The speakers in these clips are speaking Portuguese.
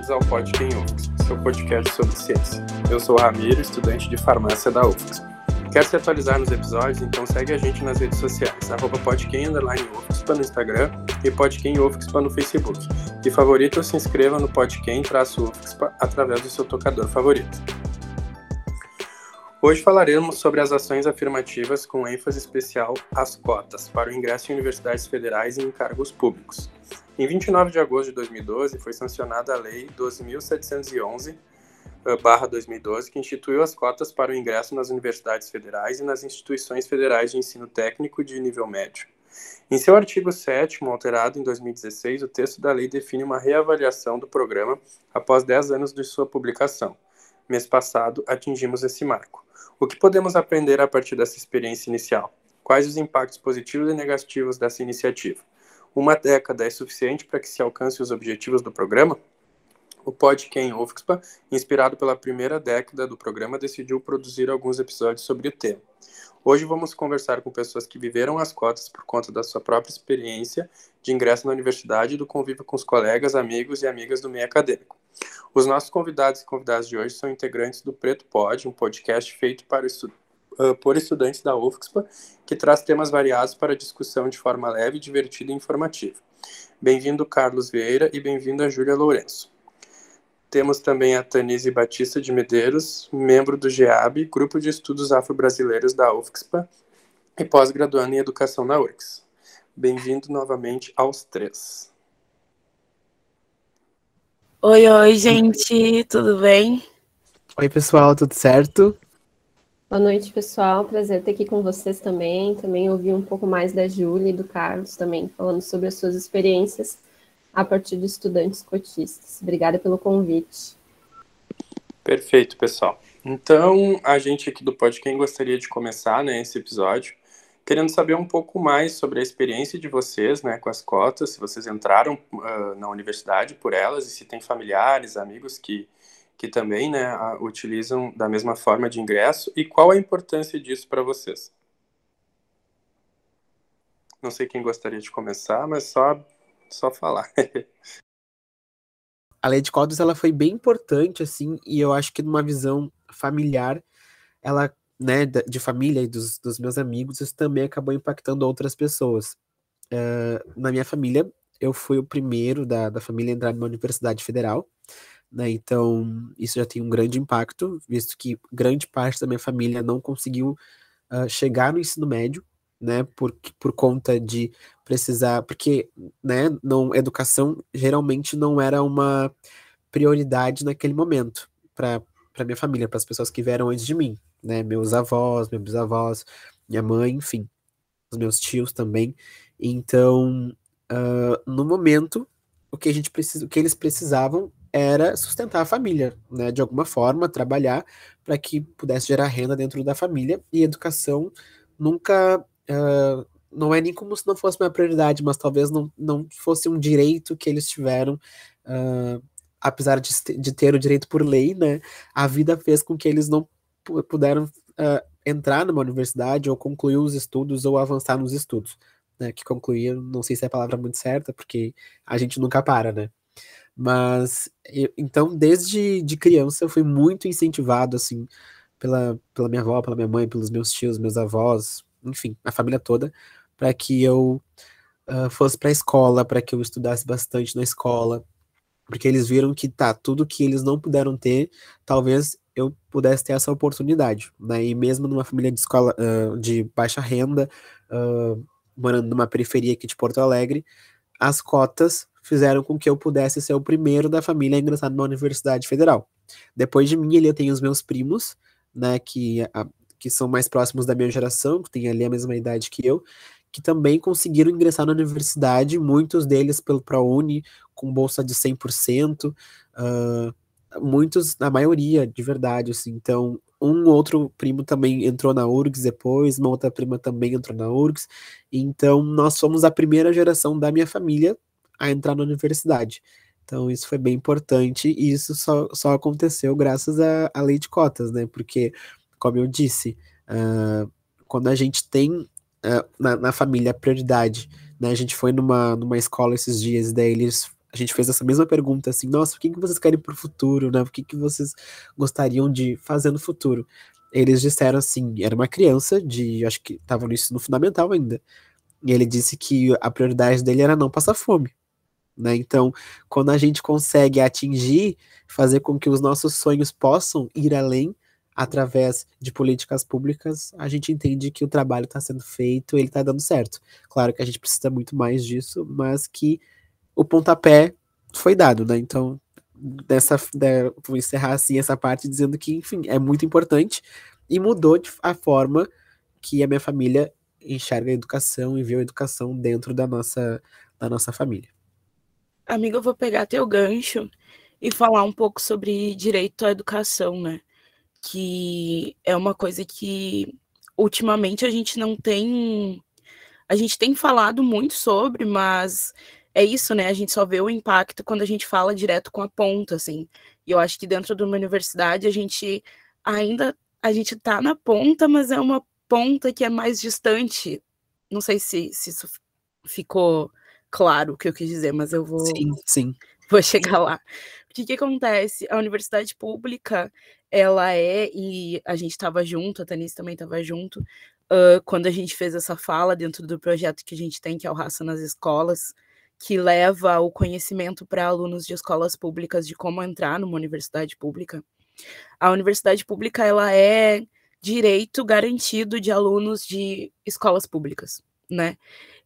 Bem-vindos ao Podquem UFX, seu podcast sobre ciência. Eu sou o Ramiro, estudante de farmácia da UFX. Quer se atualizar nos episódios? Então segue a gente nas redes sociais, arroba podquem, UFXPA no Instagram e podquem UFXPA no Facebook. E favorito se inscreva no podquem-UFXPA através do seu tocador favorito. Hoje falaremos sobre as ações afirmativas com ênfase especial às cotas para o ingresso em universidades federais e em cargos públicos. Em 29 de agosto de 2012, foi sancionada a Lei 12.711, 2012, eh, que instituiu as cotas para o ingresso nas universidades federais e nas instituições federais de ensino técnico de nível médio. Em seu artigo 7 alterado em 2016, o texto da lei define uma reavaliação do programa após 10 anos de sua publicação. Mês passado, atingimos esse marco. O que podemos aprender a partir dessa experiência inicial? Quais os impactos positivos e negativos dessa iniciativa? Uma década é suficiente para que se alcance os objetivos do programa? O Podquem UFSPA, inspirado pela primeira década do programa, decidiu produzir alguns episódios sobre o tema. Hoje vamos conversar com pessoas que viveram as cotas por conta da sua própria experiência de ingresso na universidade e do convívio com os colegas, amigos e amigas do meio acadêmico. Os nossos convidados e convidadas de hoje são integrantes do Preto Pod, um podcast feito para estu uh, por estudantes da UFSPA, que traz temas variados para discussão de forma leve, divertida e informativa. Bem-vindo, Carlos Vieira, e bem-vinda, Júlia Lourenço. Temos também a Tanise Batista de Medeiros, membro do GEAB, Grupo de Estudos Afro-Brasileiros da UFSPA e pós-graduando em Educação na URGS. Bem-vindo novamente aos três. Oi, oi, gente, tudo bem? Oi, pessoal, tudo certo? Boa noite, pessoal. Prazer estar aqui com vocês também. Também ouvir um pouco mais da Júlia e do Carlos também, falando sobre as suas experiências a partir de estudantes cotistas. Obrigada pelo convite. Perfeito, pessoal. Então, a gente aqui do Podcast gostaria de começar né, esse episódio querendo saber um pouco mais sobre a experiência de vocês né, com as cotas, se vocês entraram uh, na universidade por elas e se tem familiares, amigos que que também né, utilizam da mesma forma de ingresso e qual a importância disso para vocês? Não sei quem gostaria de começar, mas só, só falar. a lei de cotas ela foi bem importante assim e eu acho que numa visão familiar ela né de família e dos, dos meus amigos isso também acabou impactando outras pessoas uh, na minha família eu fui o primeiro da, da família a entrar numa universidade federal né? Então, isso já tem um grande impacto, visto que grande parte da minha família não conseguiu uh, chegar no ensino médio, né? Por, por conta de precisar, porque, né? Não, educação geralmente não era uma prioridade naquele momento para minha família, para as pessoas que vieram antes de mim, né? Meus avós, meus bisavós, minha mãe, enfim, os meus tios também. Então, uh, no momento, o que a gente precisa, o que eles precisavam era sustentar a família, né, de alguma forma, trabalhar para que pudesse gerar renda dentro da família, e educação nunca, uh, não é nem como se não fosse uma prioridade, mas talvez não, não fosse um direito que eles tiveram, uh, apesar de, de ter o direito por lei, né, a vida fez com que eles não puderam uh, entrar numa universidade, ou concluir os estudos, ou avançar nos estudos, né, que concluir, não sei se é a palavra muito certa, porque a gente nunca para, né, mas, eu, então, desde de criança, eu fui muito incentivado, assim, pela, pela minha avó, pela minha mãe, pelos meus tios, meus avós, enfim, a família toda, para que eu uh, fosse para a escola, para que eu estudasse bastante na escola, porque eles viram que tá, tudo que eles não puderam ter, talvez eu pudesse ter essa oportunidade, né? E mesmo numa família de escola uh, de baixa renda, uh, morando numa periferia aqui de Porto Alegre, as cotas fizeram com que eu pudesse ser o primeiro da família a ingressar numa universidade federal. Depois de mim, ali eu tenho os meus primos, né, que, a, que são mais próximos da minha geração, que têm ali a mesma idade que eu, que também conseguiram ingressar na universidade, muitos deles pelo ProUni, com bolsa de 100%, uh, ah, muitos, a maioria, de verdade, assim, então, um outro primo também entrou na URGS depois, uma outra prima também entrou na URGS, então nós somos a primeira geração da minha família a entrar na universidade. Então, isso foi bem importante e isso só, só aconteceu graças à, lei de cotas, né? Porque, como eu disse, uh, quando a gente tem uh, na, na, família prioridade, né? A gente foi numa, numa escola esses dias, daí eles a gente fez essa mesma pergunta, assim, nossa, o que, que vocês querem para o futuro, né? O que, que vocês gostariam de fazer no futuro? Eles disseram assim, era uma criança de, acho que estava no ensino fundamental ainda, e ele disse que a prioridade dele era não passar fome. Né? Então, quando a gente consegue atingir, fazer com que os nossos sonhos possam ir além através de políticas públicas, a gente entende que o trabalho está sendo feito, ele está dando certo. Claro que a gente precisa muito mais disso, mas que o pontapé foi dado, né? Então, dessa, de, vou encerrar assim essa parte dizendo que, enfim, é muito importante e mudou a forma que a minha família enxerga a educação e vê a educação dentro da nossa, da nossa família. Amiga, eu vou pegar teu gancho e falar um pouco sobre direito à educação, né? Que é uma coisa que ultimamente a gente não tem. A gente tem falado muito sobre, mas é isso, né? A gente só vê o impacto quando a gente fala direto com a ponta, assim. E eu acho que dentro de uma universidade a gente ainda a gente tá na ponta, mas é uma ponta que é mais distante. Não sei se, se isso ficou claro o que eu quis dizer, mas eu vou. Sim, sim. Vou chegar lá. O que, que acontece? A universidade pública, ela é, e a gente estava junto, a Tanis também estava junto, uh, quando a gente fez essa fala dentro do projeto que a gente tem, que é o Raça nas Escolas, que leva o conhecimento para alunos de escolas públicas de como entrar numa universidade pública. A universidade pública, ela é direito garantido de alunos de escolas públicas, né?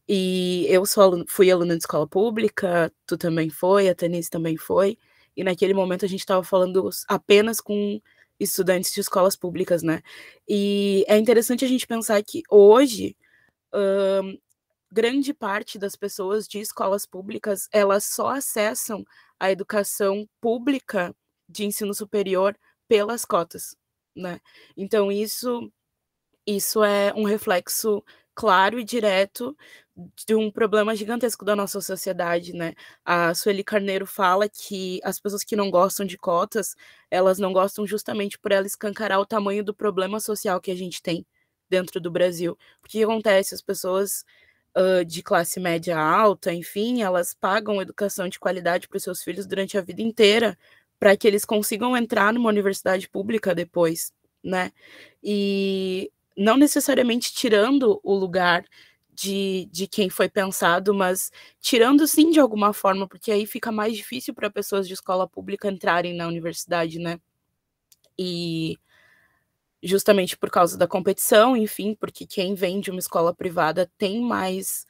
E eu sou fui aluna de escola pública, tu também foi, a Tanise também foi, e naquele momento a gente estava falando apenas com estudantes de escolas públicas, né? E é interessante a gente pensar que hoje grande parte das pessoas de escolas públicas elas só acessam a educação pública de ensino superior pelas cotas, né? Então isso isso é um reflexo claro e direto de um problema gigantesco da nossa sociedade, né? A Sueli Carneiro fala que as pessoas que não gostam de cotas, elas não gostam justamente por ela escancarar o tamanho do problema social que a gente tem dentro do Brasil. O que acontece? As pessoas uh, de classe média alta, enfim, elas pagam educação de qualidade para os seus filhos durante a vida inteira, para que eles consigam entrar numa universidade pública depois, né? E não necessariamente tirando o lugar de, de quem foi pensado, mas tirando sim de alguma forma, porque aí fica mais difícil para pessoas de escola pública entrarem na universidade, né? E justamente por causa da competição, enfim, porque quem vem de uma escola privada tem mais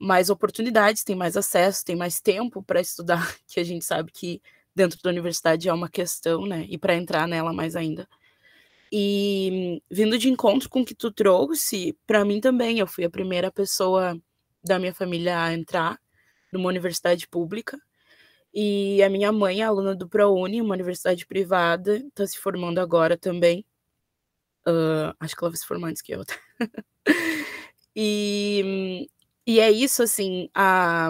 mais oportunidades, tem mais acesso, tem mais tempo para estudar, que a gente sabe que dentro da universidade é uma questão, né? E para entrar nela mais ainda. E vindo de encontro com o que tu trouxe, para mim também, eu fui a primeira pessoa da minha família a entrar numa universidade pública. E a minha mãe é aluna do ProUni, uma universidade privada, está se formando agora também. Uh, acho que ela vai se formar antes que eu. e, e é isso, assim, a,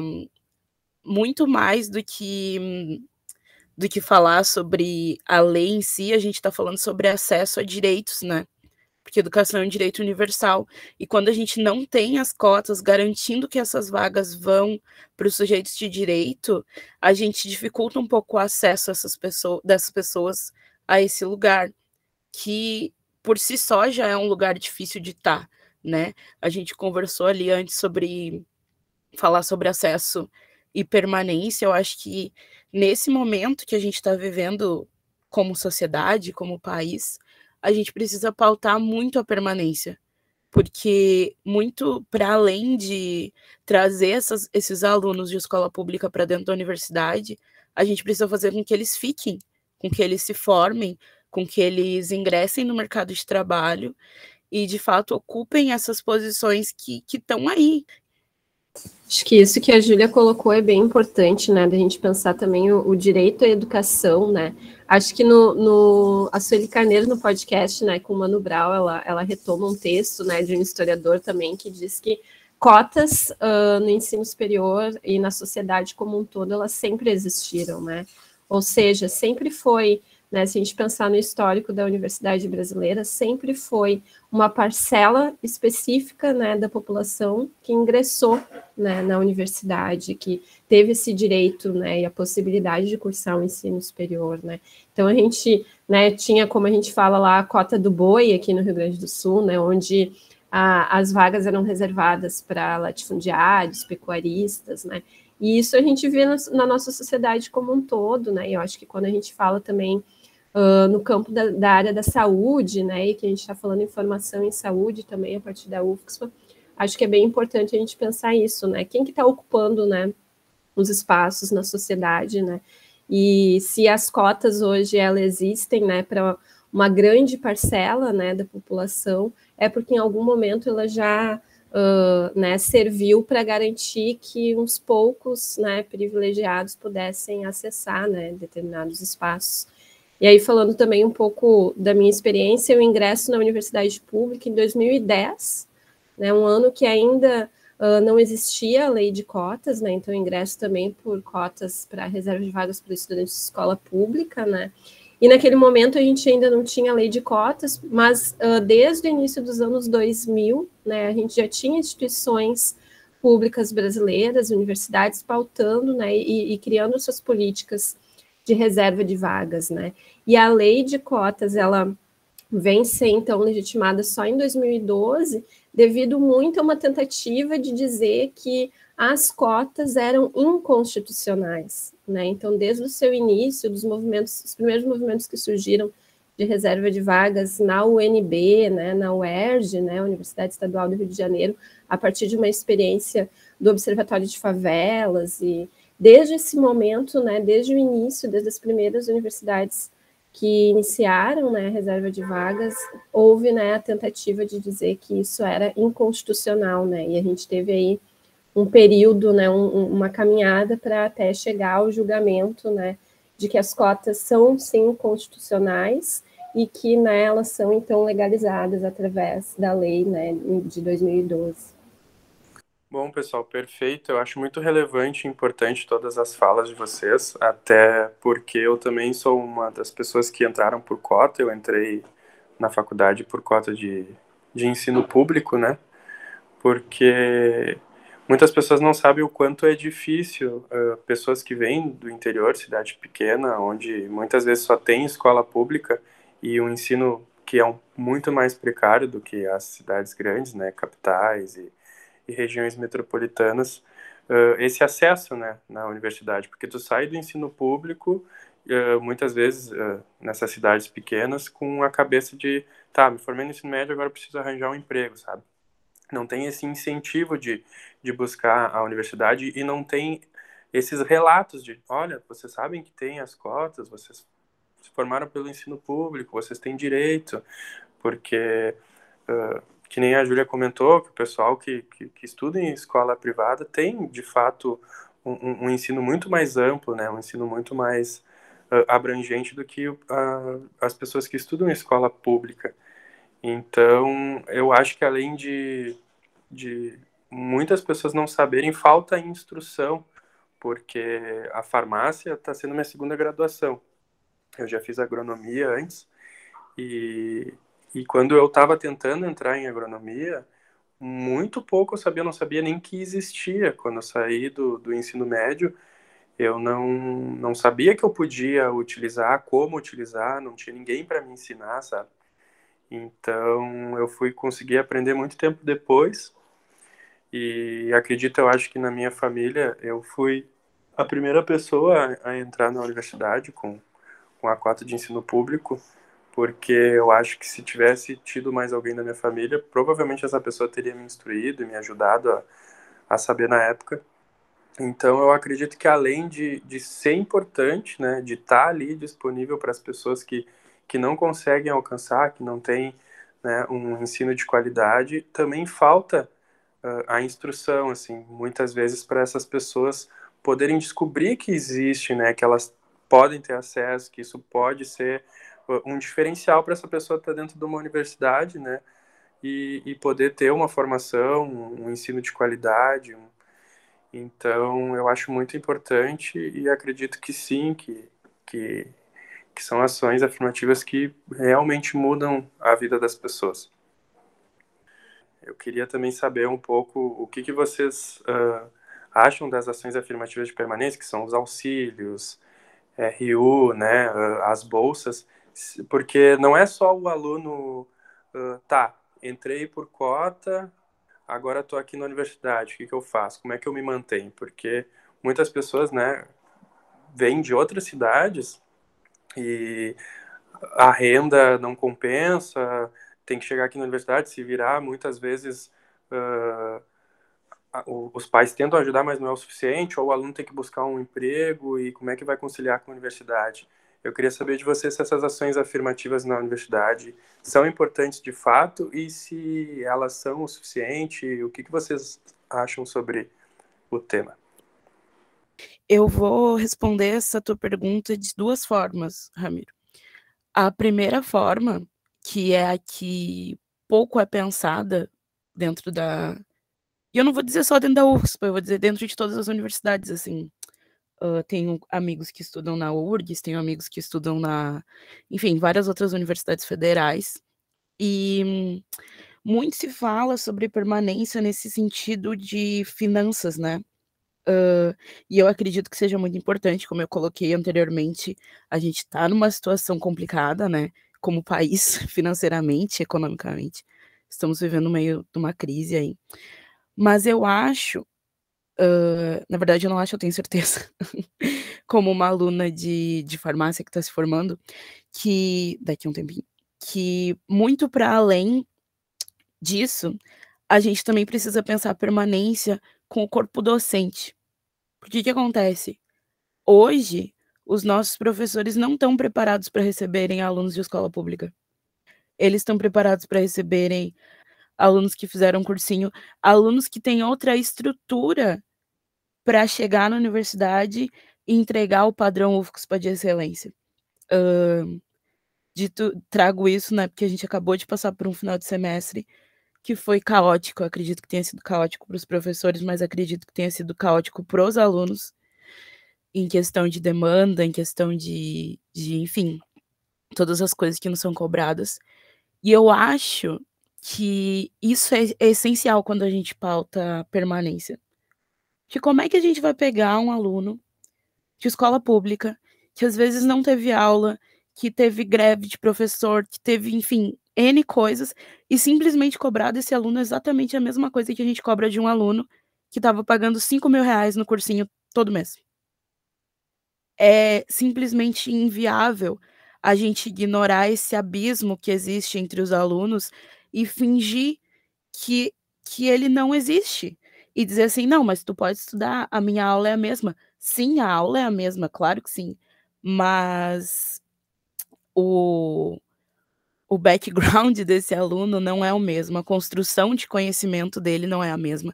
muito mais do que do que falar sobre a lei em si, a gente está falando sobre acesso a direitos, né? Porque educação é um direito universal. E quando a gente não tem as cotas garantindo que essas vagas vão para os sujeitos de direito, a gente dificulta um pouco o acesso essas pessoas, dessas pessoas a esse lugar, que por si só já é um lugar difícil de estar, tá, né? A gente conversou ali antes sobre falar sobre acesso e permanência. Eu acho que nesse momento que a gente está vivendo como sociedade, como país, a gente precisa pautar muito a permanência, porque muito para além de trazer essas, esses alunos de escola pública para dentro da universidade, a gente precisa fazer com que eles fiquem, com que eles se formem, com que eles ingressem no mercado de trabalho e, de fato, ocupem essas posições que estão aí. Acho que isso que a Júlia colocou é bem importante, né, da gente pensar também o, o direito à educação, né, acho que no, no, a Sueli Carneiro, no podcast, né, com o Mano Brau, ela, ela retoma um texto, né, de um historiador também, que diz que cotas uh, no ensino superior e na sociedade como um todo, elas sempre existiram, né, ou seja, sempre foi né, se a gente pensar no histórico da universidade brasileira, sempre foi uma parcela específica né, da população que ingressou né, na universidade, que teve esse direito né, e a possibilidade de cursar o ensino superior. Né. Então, a gente né, tinha, como a gente fala lá, a cota do boi aqui no Rio Grande do Sul, né, onde a, as vagas eram reservadas para latifundiários, pecuaristas, né, e isso a gente vê na, na, nossa sociedade como um todo, né? E eu acho que quando a gente fala também uh, no campo da, da, área da saúde, né, e que a gente está falando em formação em saúde também a partir da UFSPA, acho que é bem importante a gente pensar isso, né? Quem que está ocupando, né, os espaços na sociedade, né? E se as cotas hoje elas existem, né, para uma grande parcela, né, da população, é porque em algum momento ela já uh, né, serviu para garantir que uns poucos, né, privilegiados pudessem acessar, né, determinados espaços. E aí, falando também um pouco da minha experiência, eu ingresso na universidade pública em 2010, né, um ano que ainda uh, não existia a lei de cotas, né, então eu ingresso também por cotas para reserva de vagas para estudantes de escola pública, né, e naquele momento a gente ainda não tinha lei de cotas, mas uh, desde o início dos anos 2000, né, a gente já tinha instituições públicas brasileiras, universidades pautando né, e, e criando suas políticas de reserva de vagas, né? E a lei de cotas, ela vem ser então legitimada só em 2012, devido muito a uma tentativa de dizer que as cotas eram inconstitucionais, né? Então, desde o seu início, dos movimentos, os primeiros movimentos que surgiram de reserva de vagas na UNB, né, na UERJ, né, Universidade Estadual do Rio de Janeiro, a partir de uma experiência do Observatório de Favelas e desde esse momento, né, desde o início, desde as primeiras universidades que iniciaram né, a reserva de vagas, houve né, a tentativa de dizer que isso era inconstitucional, né, e a gente teve aí um período, né, um, uma caminhada para até chegar ao julgamento, né, de que as cotas são sim constitucionais e que né, elas são então legalizadas através da lei né, de 2012. Bom, pessoal, perfeito. Eu acho muito relevante e importante todas as falas de vocês, até porque eu também sou uma das pessoas que entraram por cota. Eu entrei na faculdade por cota de, de ensino público, né? Porque muitas pessoas não sabem o quanto é difícil, uh, pessoas que vêm do interior, cidade pequena, onde muitas vezes só tem escola pública e um ensino que é um, muito mais precário do que as cidades grandes, né? Capitais e e regiões metropolitanas uh, esse acesso né, na universidade, porque tu sai do ensino público, uh, muitas vezes uh, nessas cidades pequenas, com a cabeça de, tá, me formei no ensino médio, agora preciso arranjar um emprego, sabe? Não tem esse incentivo de, de buscar a universidade e não tem esses relatos de, olha, vocês sabem que tem as cotas, vocês se formaram pelo ensino público, vocês têm direito, porque uh, que nem a Júlia comentou, que o pessoal que, que, que, estuda em escola privada tem, de fato, um, um, ensino muito mais amplo, né? um ensino muito mais uh, abrangente do que uh, as pessoas que estudam em escola pública. Então, eu acho que além de, de muitas pessoas não saberem, falta instrução, porque a farmácia está sendo minha segunda graduação. Eu já fiz agronomia antes, e e quando eu estava tentando entrar em agronomia, muito pouco eu sabia, eu não sabia nem que existia. Quando eu saí do, do ensino médio, eu não, não sabia que eu podia utilizar, como utilizar, não tinha ninguém para me ensinar, sabe? Então, eu fui conseguir aprender muito tempo depois. E acredito, eu acho que na minha família, eu fui a primeira pessoa a, entrar na universidade com, com a cota de ensino público porque eu acho que se tivesse tido mais alguém da minha família, provavelmente essa pessoa teria me instruído e me ajudado a, a saber na época. Então, eu acredito que além de, de ser importante, né, de estar ali disponível para as pessoas que, que não conseguem alcançar, que não têm né, um ensino de qualidade, também falta uh, a instrução, assim, muitas vezes para essas pessoas poderem descobrir que existe, né, que elas podem ter acesso, que isso pode ser um diferencial para essa pessoa estar tá dentro de uma universidade, né? E, e poder ter uma formação, um ensino de qualidade. Então, eu acho muito importante e acredito que sim, que, que, que são ações afirmativas que realmente mudam a vida das pessoas. Eu queria também saber um pouco o que, que vocês uh, acham das ações afirmativas de permanência, que são os auxílios, RU, né, uh, as bolsas, porque não é só o aluno, uh, tá, entrei por cota, agora estou aqui na universidade, o que, que eu faço? Como é que eu me mantenho? Porque muitas pessoas, né, vêm de outras cidades e a renda não compensa, tem que chegar aqui na universidade, se virar, muitas vezes uh, os pais tentam ajudar, mas não é o suficiente, ou o aluno tem que buscar um emprego, e como é que vai conciliar com a universidade? Eu queria saber de você se essas ações afirmativas na universidade são importantes de fato e se elas são o suficiente, o que, que vocês acham sobre o tema? Eu vou responder essa tua pergunta de duas formas, Ramiro. A primeira forma, que é a que pouco é pensada dentro da. E eu não vou dizer só dentro da UFSP, eu vou dizer dentro de todas as universidades, assim. Uh, tenho amigos que estudam na URGS, tenho amigos que estudam na. Enfim, várias outras universidades federais. E muito se fala sobre permanência nesse sentido de finanças, né? Uh, e eu acredito que seja muito importante, como eu coloquei anteriormente, a gente está numa situação complicada, né? Como país, financeiramente, economicamente. Estamos vivendo meio de uma crise aí. Mas eu acho, uh, na verdade, eu não acho, eu tenho certeza, como uma aluna de, de farmácia que está se formando, que daqui a um tempinho, que muito para além disso, a gente também precisa pensar permanência com o corpo docente. Porque o que acontece? Hoje, os nossos professores não estão preparados para receberem alunos de escola pública. Eles estão preparados para receberem alunos que fizeram cursinho, alunos que têm outra estrutura para chegar na universidade e entregar o padrão UFSPA de excelência. Uh, dito, trago isso, né, porque a gente acabou de passar por um final de semestre que foi caótico. Eu acredito que tenha sido caótico para os professores, mas acredito que tenha sido caótico para os alunos, em questão de demanda, em questão de, de, enfim, todas as coisas que não são cobradas. E eu acho que isso é, é essencial quando a gente pauta permanência. Que como é que a gente vai pegar um aluno de escola pública que às vezes não teve aula, que teve greve de professor, que teve, enfim, N coisas, e simplesmente cobrar desse aluno exatamente a mesma coisa que a gente cobra de um aluno que estava pagando 5 mil reais no cursinho todo mês. É simplesmente inviável a gente ignorar esse abismo que existe entre os alunos e fingir que, que ele não existe. E dizer assim, não, mas tu pode estudar, a minha aula é a mesma. Sim, a aula é a mesma, claro que sim. Mas o, o background desse aluno não é o mesmo, a construção de conhecimento dele não é a mesma.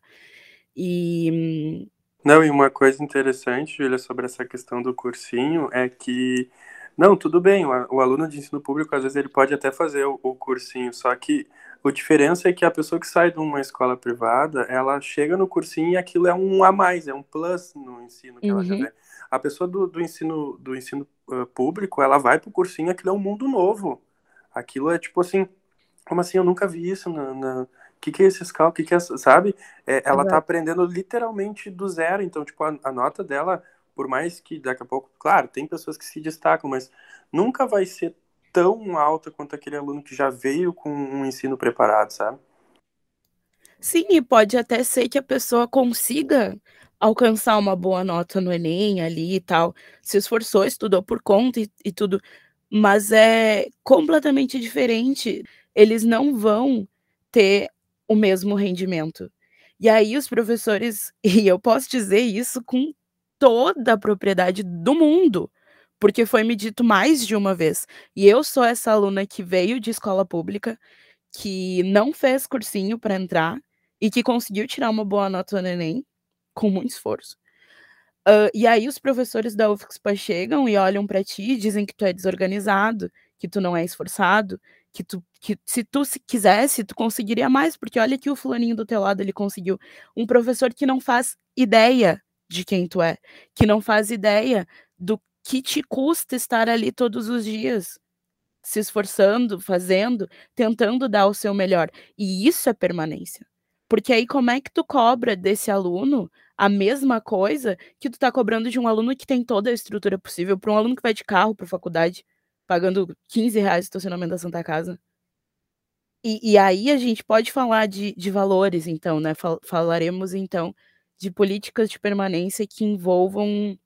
E. Não, e uma coisa interessante, Julia, sobre essa questão do cursinho é que. Não, tudo bem, o, aluno de ensino público, às vezes, ele pode até fazer o, o cursinho, só que a diferença é que a pessoa que sai de uma escola privada, ela chega no cursinho e aquilo é um a mais, é um plus no ensino que uhum. ela já vê. A pessoa do, do ensino, do ensino uh, público, ela vai para o cursinho, aquilo é um mundo novo. Aquilo é tipo assim, como assim? Eu nunca vi isso na. na... O que, que é esse scal? O que, que é, sabe? É, ela Exato. tá aprendendo literalmente do zero. Então, tipo, a, a, nota dela, por mais que daqui a pouco, claro, tem pessoas que se destacam, mas nunca vai ser tão alta quanto aquele aluno que já veio com um ensino preparado, sabe? Sim, e pode até ser que a pessoa consiga alcançar uma boa nota no Enem ali e tal, se esforçou, estudou por conta e, e tudo, mas é completamente diferente. Eles não vão ter o mesmo rendimento. E aí os professores, e eu posso dizer isso com toda a propriedade do mundo, porque foi me dito mais de uma vez. E eu sou essa aluna que veio de escola pública, que não fez cursinho para entrar e que conseguiu tirar uma boa nota no Enem com muito esforço. Uh, e aí os professores da UFSPA chegam e olham para ti e dizem que tu é desorganizado, que tu não é esforçado, que tu que se tu se quisesse, tu conseguiria mais, porque olha que o fulaninho do teu lado ele conseguiu. Um professor que não faz ideia de quem tu é, que não faz ideia do que te custa estar ali todos os dias, se esforçando, fazendo, tentando dar o seu melhor. E isso é permanência. Porque aí como é que tu cobra desse aluno a mesma coisa que tu tá cobrando de um aluno que tem toda a estrutura possível, para um aluno que vai de carro para faculdade, pagando 15 reais de estacionamento da Santa Casa? E, e, aí a gente pode falar de, de valores, então, né? Fal falaremos, então, de políticas de permanência que envolvam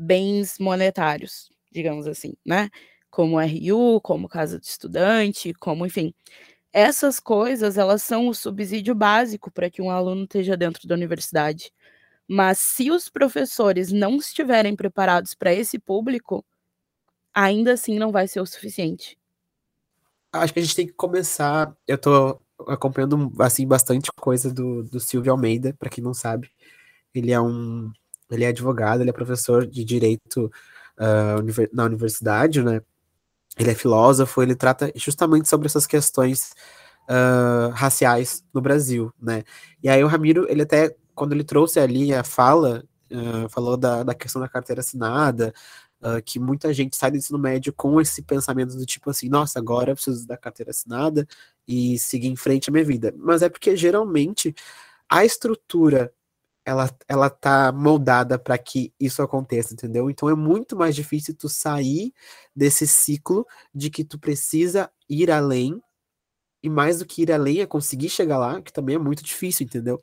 bens monetários, digamos assim, né? Como RU, como casa de estudante, como, enfim. Essas coisas, elas são o subsídio básico para que um aluno esteja dentro da universidade. Mas se os professores não estiverem preparados para esse público, ainda assim não vai ser o suficiente acho que a gente tem que começar. Eu tô acompanhando assim bastante coisa do, do Silvio Almeida, para quem não sabe. Ele é um ele é advogado, ele é professor de direito uh, na universidade, né? Ele é filósofo, ele trata justamente sobre essas questões uh, raciais no Brasil, né? E aí o Ramiro, ele até, quando ele trouxe ali a fala, uh, falou da, da questão da carteira assinada, uh, que muita gente sai do ensino médio com esse pensamento do tipo assim, nossa, agora eu preciso da carteira assinada e seguir em frente a minha vida. Mas é porque geralmente a estrutura ela, ela tá moldada para que isso aconteça, entendeu? Então é muito mais difícil tu sair desse ciclo de que tu precisa ir além e mais do que ir além é conseguir chegar lá, que também é muito difícil, entendeu?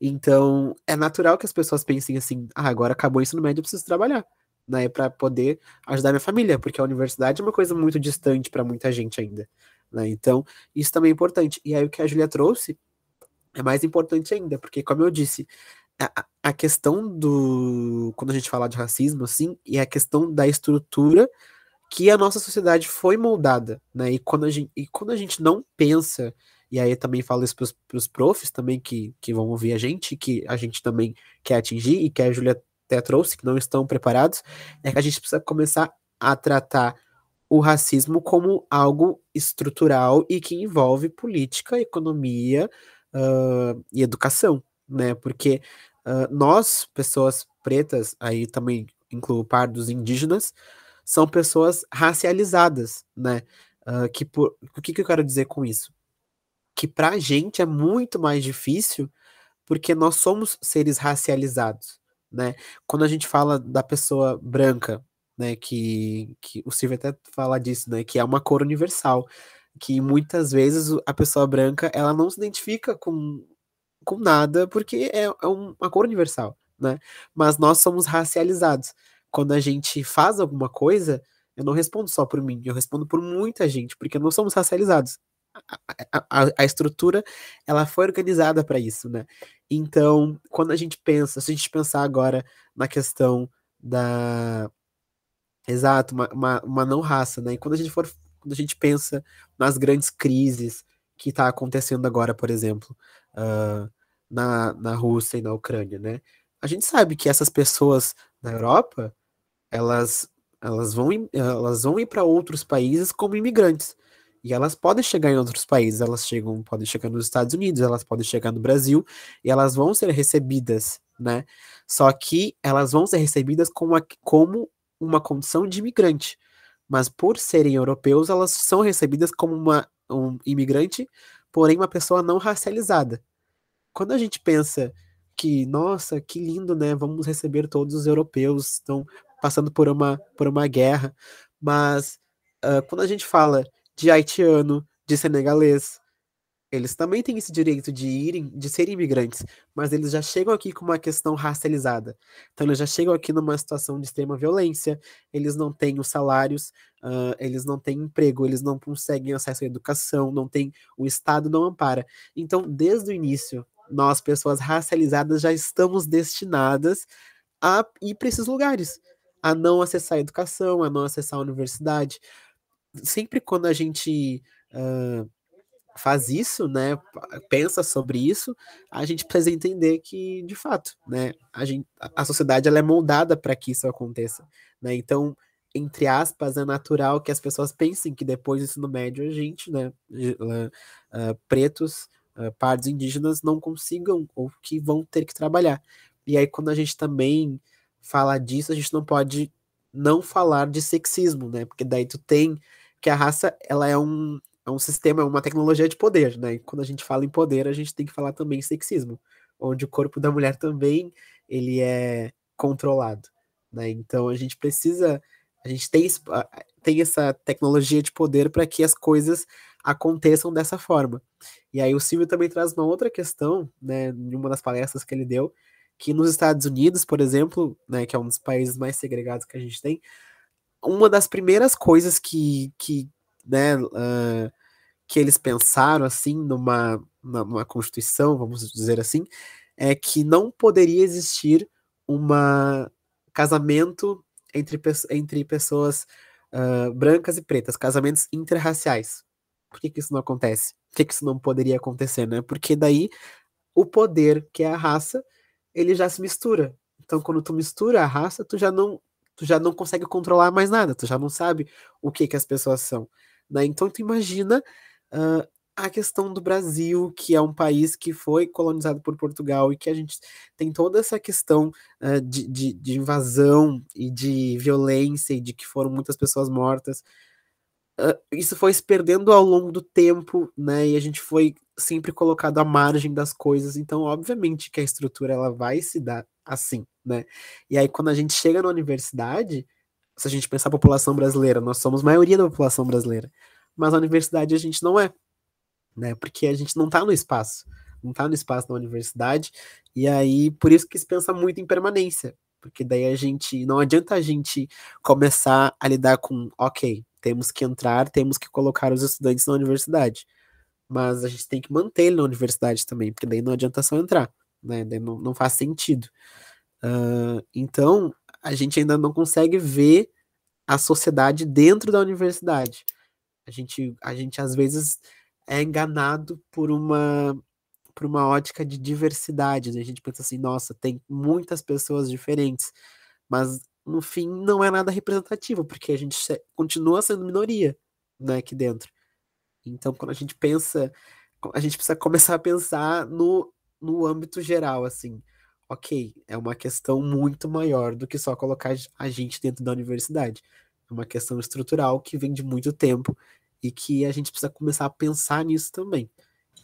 Então, é natural que as pessoas pensem assim: ah, agora acabou isso no médio, eu preciso trabalhar né, para poder ajudar minha família, porque a universidade é uma coisa muito distante para muita gente ainda, né? Então, isso também é importante. E aí o que a Julia trouxe é mais importante ainda, porque como eu disse, a, a questão do quando a gente fala de racismo assim, e a questão da estrutura que a nossa sociedade foi moldada, né? E quando a gente, e quando a gente não pensa e aí também falo isso para os profs também que, que vão ouvir a gente, que a gente também quer atingir e que a Julia até trouxe, que não estão preparados, é que a gente precisa começar a tratar o racismo como algo estrutural e que envolve política, economia uh, e educação, né? Porque uh, nós, pessoas pretas, aí também incluo pardos indígenas, são pessoas racializadas, né? Uh, que por, o que, que eu quero dizer com isso? Que pra gente é muito mais difícil porque nós somos seres racializados né? Quando a gente fala da pessoa branca, né, que, que o Silvio até fala disso, né, que é uma cor universal, que muitas vezes a pessoa branca, ela não se identifica com, com nada, porque é, é uma cor universal, né? Mas nós somos racializados. Quando a gente faz alguma coisa, eu não respondo só por mim, eu respondo por muita gente, porque nós somos racializados a, a, a estrutura ela foi organizada para isso, né? Então, quando a gente pensa, se a gente pensar agora na questão da exato, uma, uma, uma não raça, né? E quando a gente for, quando a gente pensa nas grandes crises que está acontecendo agora, por exemplo, uh, na, na Rússia e na Ucrânia, né? A gente sabe que essas pessoas na Europa, elas elas vão elas vão ir para outros países como imigrantes. E elas podem chegar em outros países, elas chegam, podem chegar nos Estados Unidos, elas podem chegar no Brasil, e elas vão ser recebidas, né? Só que elas vão ser recebidas como, a, como uma condição de imigrante. Mas por serem europeus, elas são recebidas como uma, um imigrante, porém uma pessoa não racializada. Quando a gente pensa que, nossa, que lindo, né? Vamos receber todos os europeus, estão passando por uma, por uma guerra. Mas uh, quando a gente fala de haitiano, de senegalês. Eles também têm esse direito de irem, de serem imigrantes, mas eles já chegam aqui com uma questão racializada. Então eles já chegam aqui numa situação de extrema violência, eles não têm os salários, uh, eles não têm emprego, eles não conseguem acesso à educação, não tem, o Estado não ampara. Então, desde o início, nós, pessoas racializadas, já estamos destinadas a ir para esses lugares, a não acessar a educação, a não acessar a universidade, sempre quando a gente uh, faz isso, né, pensa sobre isso, a gente precisa entender que, de fato, né, a, gente, a sociedade ela é moldada para que isso aconteça, né, então, entre aspas, é natural que as pessoas pensem que depois do ensino médio a gente, né, uh, uh, pretos, uh, pardos indígenas não consigam ou que vão ter que trabalhar. E aí, quando a gente também fala disso, a gente não pode não falar de sexismo, né? Porque daí tu tem que a raça, ela é um, é um sistema, é uma tecnologia de poder, né? E quando a gente fala em poder, a gente tem que falar também em sexismo, onde o corpo da mulher também ele é controlado, né? Então a gente precisa, a gente tem, tem essa tecnologia de poder para que as coisas aconteçam dessa forma. E aí o Silvio também traz uma outra questão, né, em uma das palestras que ele deu, que nos Estados Unidos, por exemplo, né, que é um dos países mais segregados que a gente tem, uma das primeiras coisas que, que né, uh, que eles pensaram assim numa, numa constituição, vamos dizer assim, é que não poderia existir uma casamento entre, entre pessoas uh, brancas e pretas, casamentos interraciais. Por que, que isso não acontece? Por que, que isso não poderia acontecer, né? Porque daí o poder, que é a raça, ele já se mistura. Então, quando tu mistura a raça, tu já não, tu já não consegue controlar mais nada, tu já não sabe o que que as pessoas são. Né? Então, tu imagina uh, a questão do Brasil, que é um país que foi colonizado por Portugal e que a gente tem toda essa questão uh, de, de, de, invasão e de violência e de que foram muitas pessoas mortas. Uh, isso foi se perdendo ao longo do tempo, né? E a gente foi sempre colocado à margem das coisas. Então, obviamente que a estrutura ela vai se dar assim, né? E aí, quando a gente chega na universidade, se a gente pensar a população brasileira, nós somos maioria da população brasileira, mas na universidade a gente não é, né? Porque a gente não está no espaço, não está no espaço da universidade, e aí por isso que se pensa muito em permanência, porque daí a gente não adianta a gente começar a lidar com, ok, temos que entrar, temos que colocar os estudantes na universidade, mas a gente tem que manter ele na universidade também, porque daí não adianta só entrar, né? Daí não, não faz sentido. Uh, então a gente ainda não consegue ver a sociedade dentro da universidade. A gente, a gente às vezes é enganado por uma por uma ótica de diversidade. Né? A gente pensa assim, nossa, tem muitas pessoas diferentes, mas no fim não é nada representativo, porque a gente continua sendo minoria né, aqui dentro. Então, quando a gente pensa, a gente precisa começar a pensar no, no âmbito geral, assim. Ok, é uma questão muito maior do que só colocar a gente dentro da universidade. É uma questão estrutural que vem de muito tempo e que a gente precisa começar a pensar nisso também.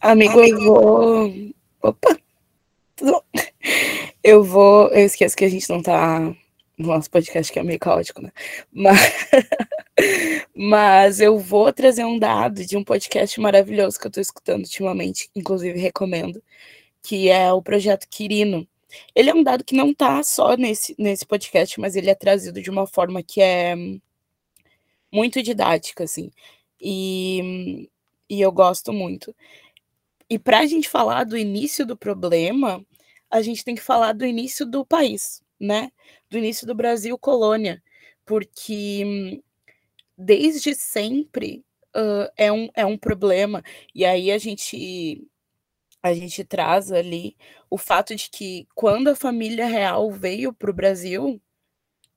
Amigo, eu vou. Opa! Tudo Eu vou. Eu esqueço que a gente não tá no nosso podcast, que é meio caótico, né? Mas, Mas eu vou trazer um dado de um podcast maravilhoso que eu tô escutando ultimamente, inclusive recomendo, que é o projeto Quirino. Ele é um dado que não tá só nesse, nesse podcast, mas ele é trazido de uma forma que é muito didática, assim. E, e eu gosto muito. E para a gente falar do início do problema, a gente tem que falar do início do país, né? Do início do Brasil colônia, porque desde sempre uh, é, um, é um problema. E aí a gente a gente traz ali o fato de que quando a família real veio para o Brasil,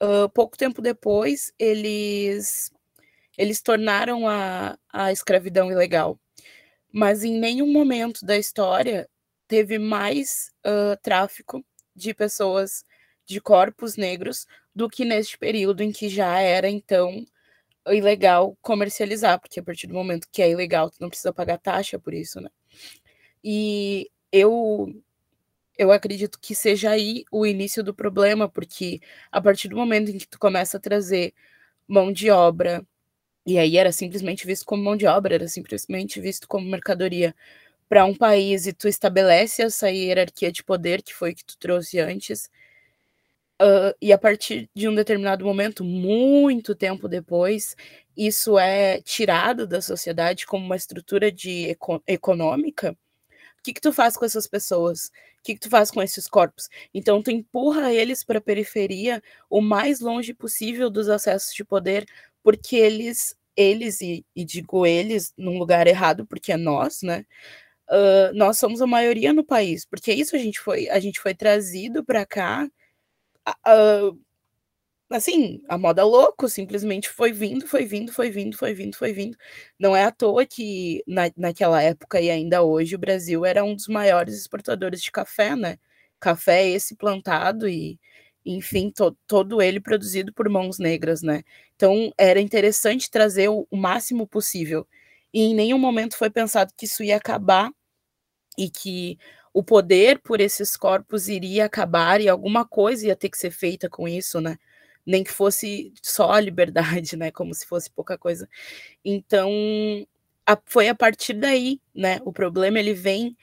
uh, pouco tempo depois eles eles tornaram a, a escravidão ilegal. Mas em nenhum momento da história teve mais uh, tráfico de pessoas, de corpos negros, do que neste período em que já era, então, ilegal comercializar, porque a partir do momento que é ilegal, tu não precisa pagar taxa por isso, né? E eu eu acredito que seja aí o início do problema, porque a partir do momento em que tu começa a trazer mão de obra e aí era simplesmente visto como mão de obra, era simplesmente visto como mercadoria para um país e tu estabelece essa hierarquia de poder que foi que tu trouxe antes. Uh, e a partir de um determinado momento, muito tempo depois, isso é tirado da sociedade como uma estrutura de eco econômica. O que, que tu faz com essas pessoas? O que, que tu faz com esses corpos? Então, tu empurra eles para a periferia o mais longe possível dos acessos de poder, porque eles eles, e, e digo eles num lugar errado, porque é nós, né? Uh, nós somos a maioria no país, porque isso a gente foi, a gente foi trazido para cá, uh, assim, a moda louco, simplesmente foi vindo, foi vindo, foi vindo, foi vindo, foi vindo. Não é à toa que na, naquela época e ainda hoje o Brasil era um dos maiores exportadores de café, né? Café esse plantado e, enfim, to, todo ele produzido por mãos negras, né? Então era interessante trazer o, o máximo possível. E em nenhum momento foi pensado que isso ia acabar e que o poder por esses corpos iria acabar e alguma coisa ia ter que ser feita com isso, né? Nem que fosse só a liberdade, né? Como se fosse pouca coisa. Então, a, foi a partir daí, né? O problema ele vem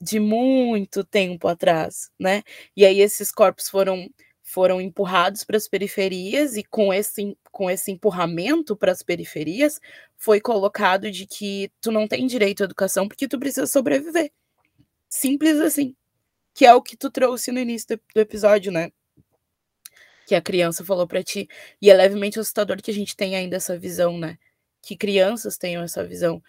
de muito tempo atrás, né? E aí esses corpos foram foram empurrados para as periferias e com esse com esse empurramento para as periferias foi colocado de que tu não tem direito à educação porque tu precisa sobreviver. Simples assim. Que é o que tu trouxe no início do, do episódio, né? Que a criança falou para ti. E é levemente assustador que a gente tenha ainda essa visão, né? Que crianças tenham essa visão.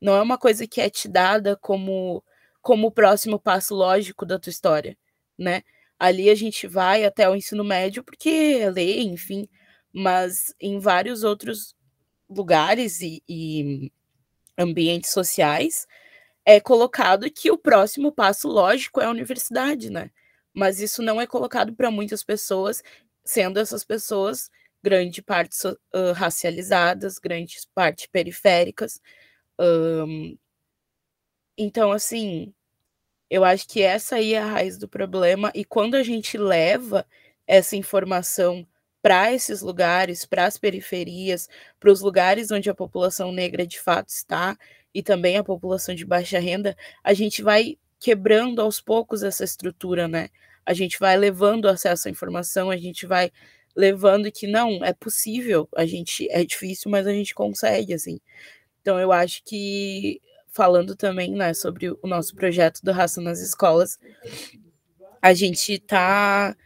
Não é uma coisa que é te dada como como o próximo passo lógico da tua história, né? Ali a gente vai até o ensino médio porque é lei, enfim, mas em vários outros lugares e, e ambientes sociais é colocado que o próximo passo lógico é a universidade, né? Mas isso não é colocado para muitas pessoas, sendo essas pessoas grande parte uh, racializadas, grande parte periféricas. Um, então, assim, eu acho que essa aí é a raiz do problema, e quando a gente leva essa informação para esses lugares, para as periferias, para os lugares onde a população negra de fato está, e também a população de baixa renda, a gente vai quebrando aos poucos essa estrutura, né? A gente vai levando acesso à informação, a gente vai levando que não, é possível, a gente é difícil, mas a gente consegue, assim. Então eu acho que falando também, né, sobre o nosso projeto do Raça nas Escolas, a gente está,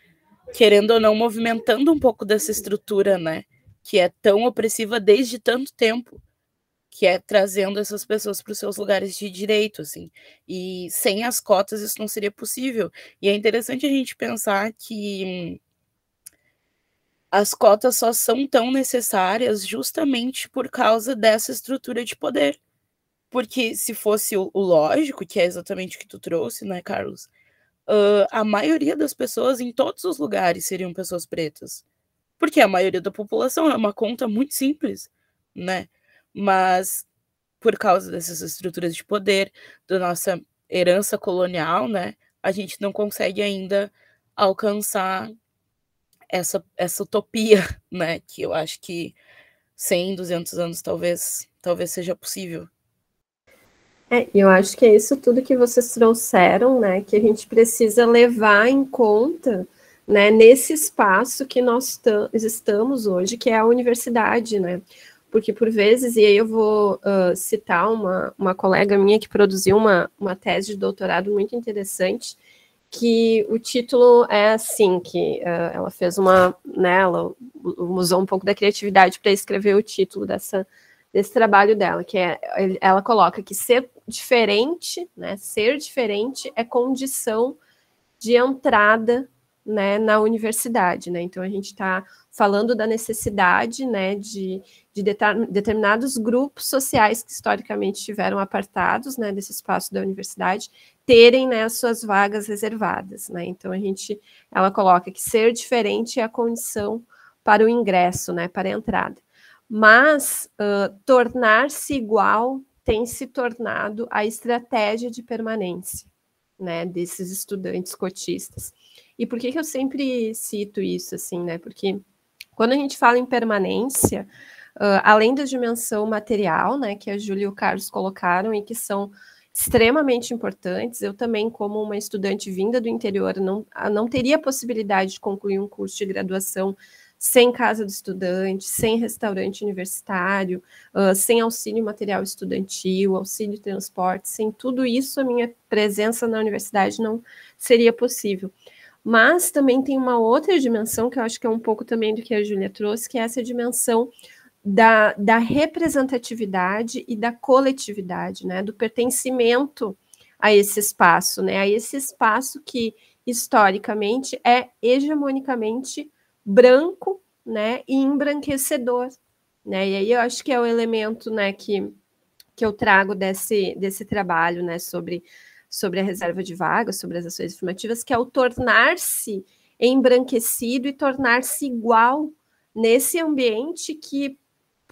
querendo ou não, movimentando um pouco dessa estrutura, né, que é tão opressiva desde tanto tempo, que é trazendo essas pessoas para os seus lugares de direito, assim. E sem as cotas isso não seria possível. E é interessante a gente pensar que as cotas só são tão necessárias justamente por causa dessa estrutura de poder. Porque se fosse o, lógico, que é exatamente o que tu trouxe, né, Carlos? Uh, a maioria das pessoas em todos os lugares seriam pessoas pretas. Porque a maioria da população é uma conta muito simples, né? Mas por causa dessas estruturas de poder, da nossa herança colonial, né? A gente não consegue ainda alcançar essa, essa utopia, né? Que eu acho que 100, 200 anos talvez, talvez seja possível. É, eu acho que é isso tudo que vocês trouxeram, né, que a gente precisa levar em conta, né, nesse espaço que nós estamos hoje, que é a universidade, né, porque por vezes, e aí eu vou uh, citar uma, uma colega minha que produziu uma, uma tese de doutorado muito interessante, que o título é assim, que uh, ela fez uma, né, ela usou um pouco da criatividade para escrever o título dessa, desse trabalho dela, que é, ela coloca que ser diferente, né? Ser diferente é condição de entrada né, na universidade, né? Então a gente está falando da necessidade, né, de, de determinados grupos sociais que historicamente estiveram apartados, né, desse espaço da universidade, terem, né, as suas vagas reservadas, né? Então a gente, ela coloca que ser diferente é a condição para o ingresso, né, para a entrada. Mas uh, tornar-se igual tem se tornado a estratégia de permanência né, desses estudantes cotistas. E por que, que eu sempre cito isso, assim, né? Porque quando a gente fala em permanência, uh, além da dimensão material, né, que a Júlia e o Carlos colocaram e que são extremamente importantes, eu também, como uma estudante vinda do interior, não, não teria possibilidade de concluir um curso de graduação sem casa do estudante, sem restaurante universitário, uh, sem auxílio material estudantil, auxílio transporte, sem tudo isso, a minha presença na universidade não seria possível. Mas também tem uma outra dimensão que eu acho que é um pouco também do que a Júlia trouxe, que é essa dimensão da, da representatividade e da coletividade, né, do pertencimento a esse espaço, né, a esse espaço que historicamente é hegemonicamente branco, né, e embranquecedor, né? E aí eu acho que é o elemento, né, que, que eu trago desse, desse trabalho, né, sobre, sobre a reserva de vagas, sobre as ações afirmativas, que é o tornar-se embranquecido e tornar-se igual nesse ambiente que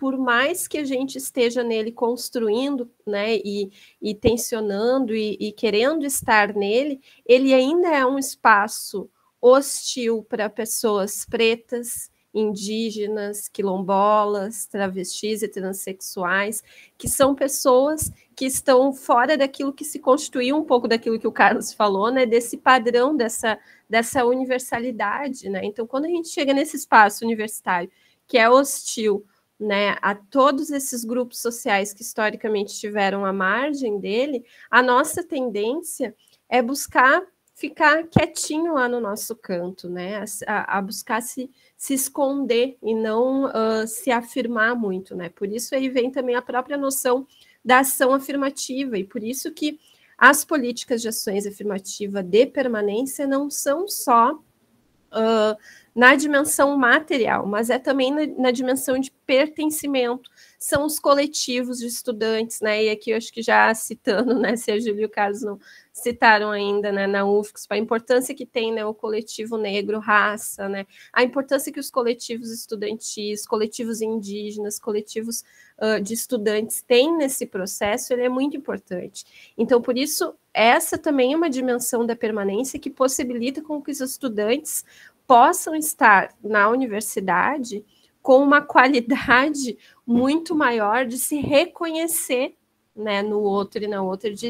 por mais que a gente esteja nele construindo, né, e, e tensionando e, e querendo estar nele, ele ainda é um espaço hostil para pessoas pretas, indígenas, quilombolas, travestis e transexuais, que são pessoas que estão fora daquilo que se constituiu um pouco daquilo que o Carlos falou, né, desse padrão dessa dessa universalidade, né? Então, quando a gente chega nesse espaço universitário que é hostil, né, a todos esses grupos sociais que historicamente estiveram à margem dele, a nossa tendência é buscar ficar quietinho lá no nosso canto, né? A, a buscar se, se esconder e não uh, se afirmar muito, né? Por isso aí vem também a própria noção da ação afirmativa, e por isso que as políticas de ações afirmativa de permanência não são só uh, na dimensão material, mas é também na, na, dimensão de pertencimento. São os coletivos de estudantes, né? E aqui eu acho que já citando, né? Se a Júlia e o Carlos não citaram ainda né, na UFSC, a importância que tem né, o coletivo negro, raça, né? A importância que os coletivos estudantis, coletivos indígenas, coletivos uh, de estudantes têm nesse processo, ele é muito importante. Então, por isso, essa também é uma dimensão da permanência que possibilita com que os estudantes possam estar na universidade com uma qualidade muito maior de se reconhecer né, no outro e na outra, de,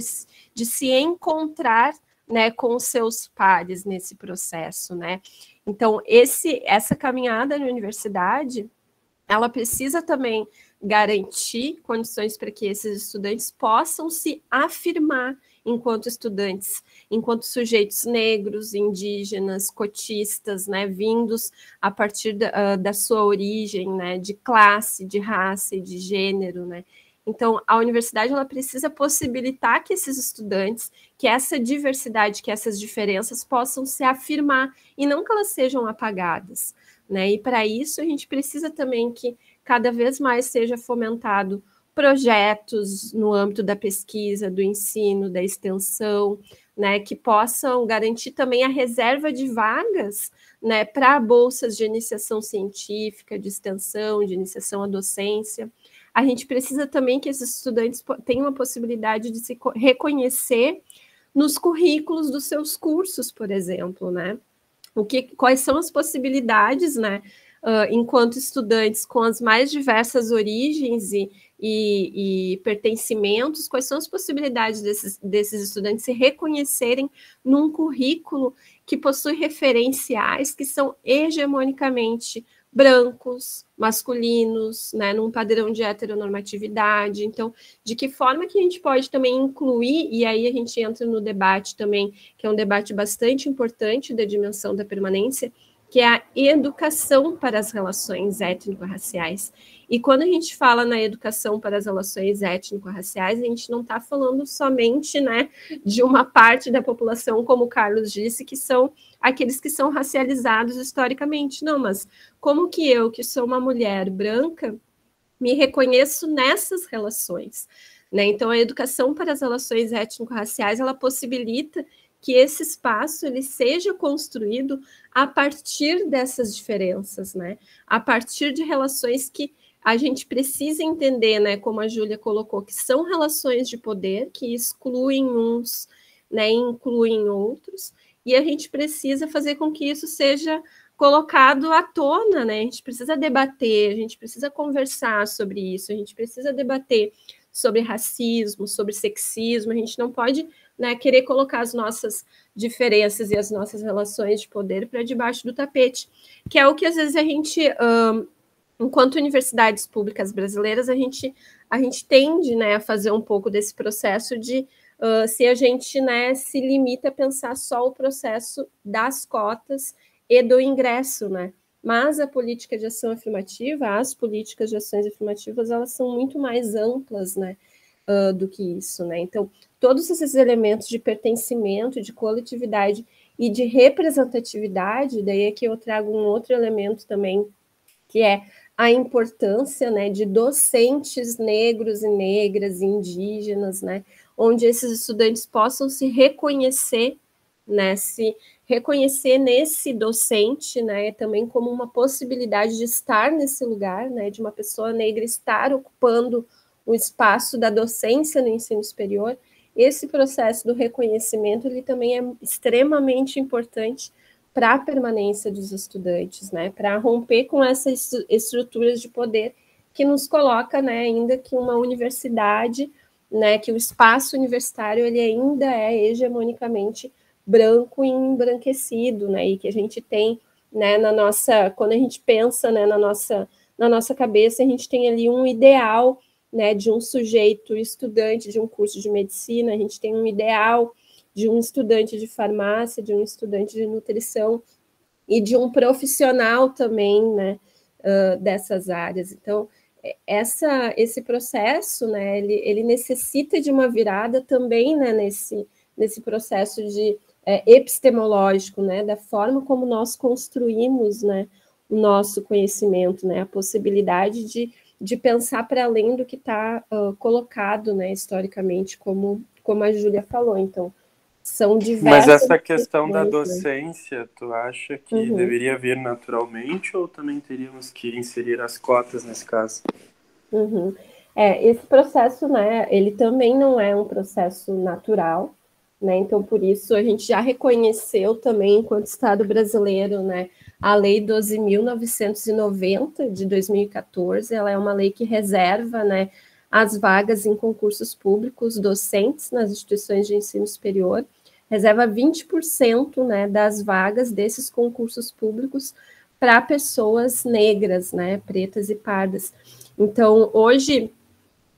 de se encontrar né, com os seus pares nesse processo, né? Então, esse, essa caminhada na universidade, ela precisa também garantir condições para que esses estudantes possam se afirmar enquanto estudantes, enquanto sujeitos negros, indígenas, cotistas, né, vindos a partir da, uh, da sua origem, né, de classe, de raça e de gênero, né. Então, a universidade ela precisa possibilitar que esses estudantes, que essa diversidade, que essas diferenças possam se afirmar e não que elas sejam apagadas, né? E para isso a gente precisa também que cada vez mais seja fomentado projetos no âmbito da pesquisa, do ensino, da extensão, né, que possam garantir também a reserva de vagas né, para bolsas de iniciação científica, de extensão, de iniciação à docência. A gente precisa também que esses estudantes tenham a possibilidade de se reconhecer nos currículos dos seus cursos, por exemplo, né? O que, quais são as possibilidades, né? Uh, enquanto estudantes com as mais diversas origens e, e, e, pertencimentos, quais são as possibilidades desses, desses estudantes se reconhecerem num currículo que possui referenciais que são hegemonicamente brancos, masculinos, né, num padrão de heteronormatividade. Então, de que forma que a gente pode também incluir, e aí a gente entra no debate também, que é um debate bastante importante da dimensão da permanência, que é a educação para as relações étnico-raciais. E quando a gente fala na educação para as relações étnico-raciais, a gente não está falando somente né, de uma parte da população, como o Carlos disse, que são aqueles que são racializados historicamente. Não, mas como que eu, que sou uma mulher branca, me reconheço nessas relações? Né? Então, a educação para as relações étnico-raciais, ela possibilita que esse espaço ele seja construído a partir dessas diferenças, né? A partir de relações que a gente precisa entender, né, como a Júlia colocou, que são relações de poder que excluem uns, né, incluem outros, e a gente precisa fazer com que isso seja colocado à tona, né? A gente precisa debater, a gente precisa conversar sobre isso, a gente precisa debater sobre racismo, sobre sexismo, a gente não pode né, querer colocar as nossas diferenças e as nossas relações de poder para debaixo do tapete, que é o que às vezes a gente um, enquanto universidades públicas brasileiras, a gente, a gente tende né, a fazer um pouco desse processo de uh, se a gente né, se limita a pensar só o processo das cotas e do ingresso, né? Mas a política de ação afirmativa, as políticas de ações afirmativas, elas são muito mais amplas, né? Uh, do que isso, né? Então, todos esses elementos de pertencimento, de coletividade e de representatividade, daí é que eu trago um outro elemento também, que é a importância né, de docentes negros e negras, indígenas, né, onde esses estudantes possam se reconhecer né, se reconhecer nesse docente, né, também como uma possibilidade de estar nesse lugar, né, de uma pessoa negra estar ocupando o espaço da docência no ensino superior. Esse processo do reconhecimento ele também é extremamente importante para a permanência dos estudantes, né, para romper com essas estruturas de poder que nos coloca, né, ainda que uma universidade, né, que o espaço universitário ele ainda é hegemonicamente branco e embranquecido, né, e que a gente tem, né, na nossa, quando a gente pensa, né, na nossa, na nossa cabeça, a gente tem ali um ideal, né, de um sujeito estudante de um curso de medicina, a gente tem um ideal de um estudante de farmácia, de um estudante de nutrição e de um profissional também, né, uh, dessas áreas. Então, essa, esse processo, né, ele, ele necessita de uma virada também, né, nesse, nesse processo de é, epistemológico, né, da forma como nós construímos, né, o nosso conhecimento, né, a possibilidade de, de pensar para além do que está uh, colocado, né, historicamente, como, como a Júlia falou. Então, são diversas. Mas essa questão da né? docência, tu acha que uhum. deveria vir naturalmente ou também teríamos que inserir as cotas nesse caso? Uhum. É, esse processo, né, ele também não é um processo natural, né, então por isso a gente já reconheceu também, enquanto Estado brasileiro, né, a Lei 12.990 de 2014, ela é uma lei que reserva, né, as vagas em concursos públicos docentes nas instituições de ensino superior, reserva 20% né, das vagas desses concursos públicos para pessoas negras, né, pretas e pardas. Então, hoje,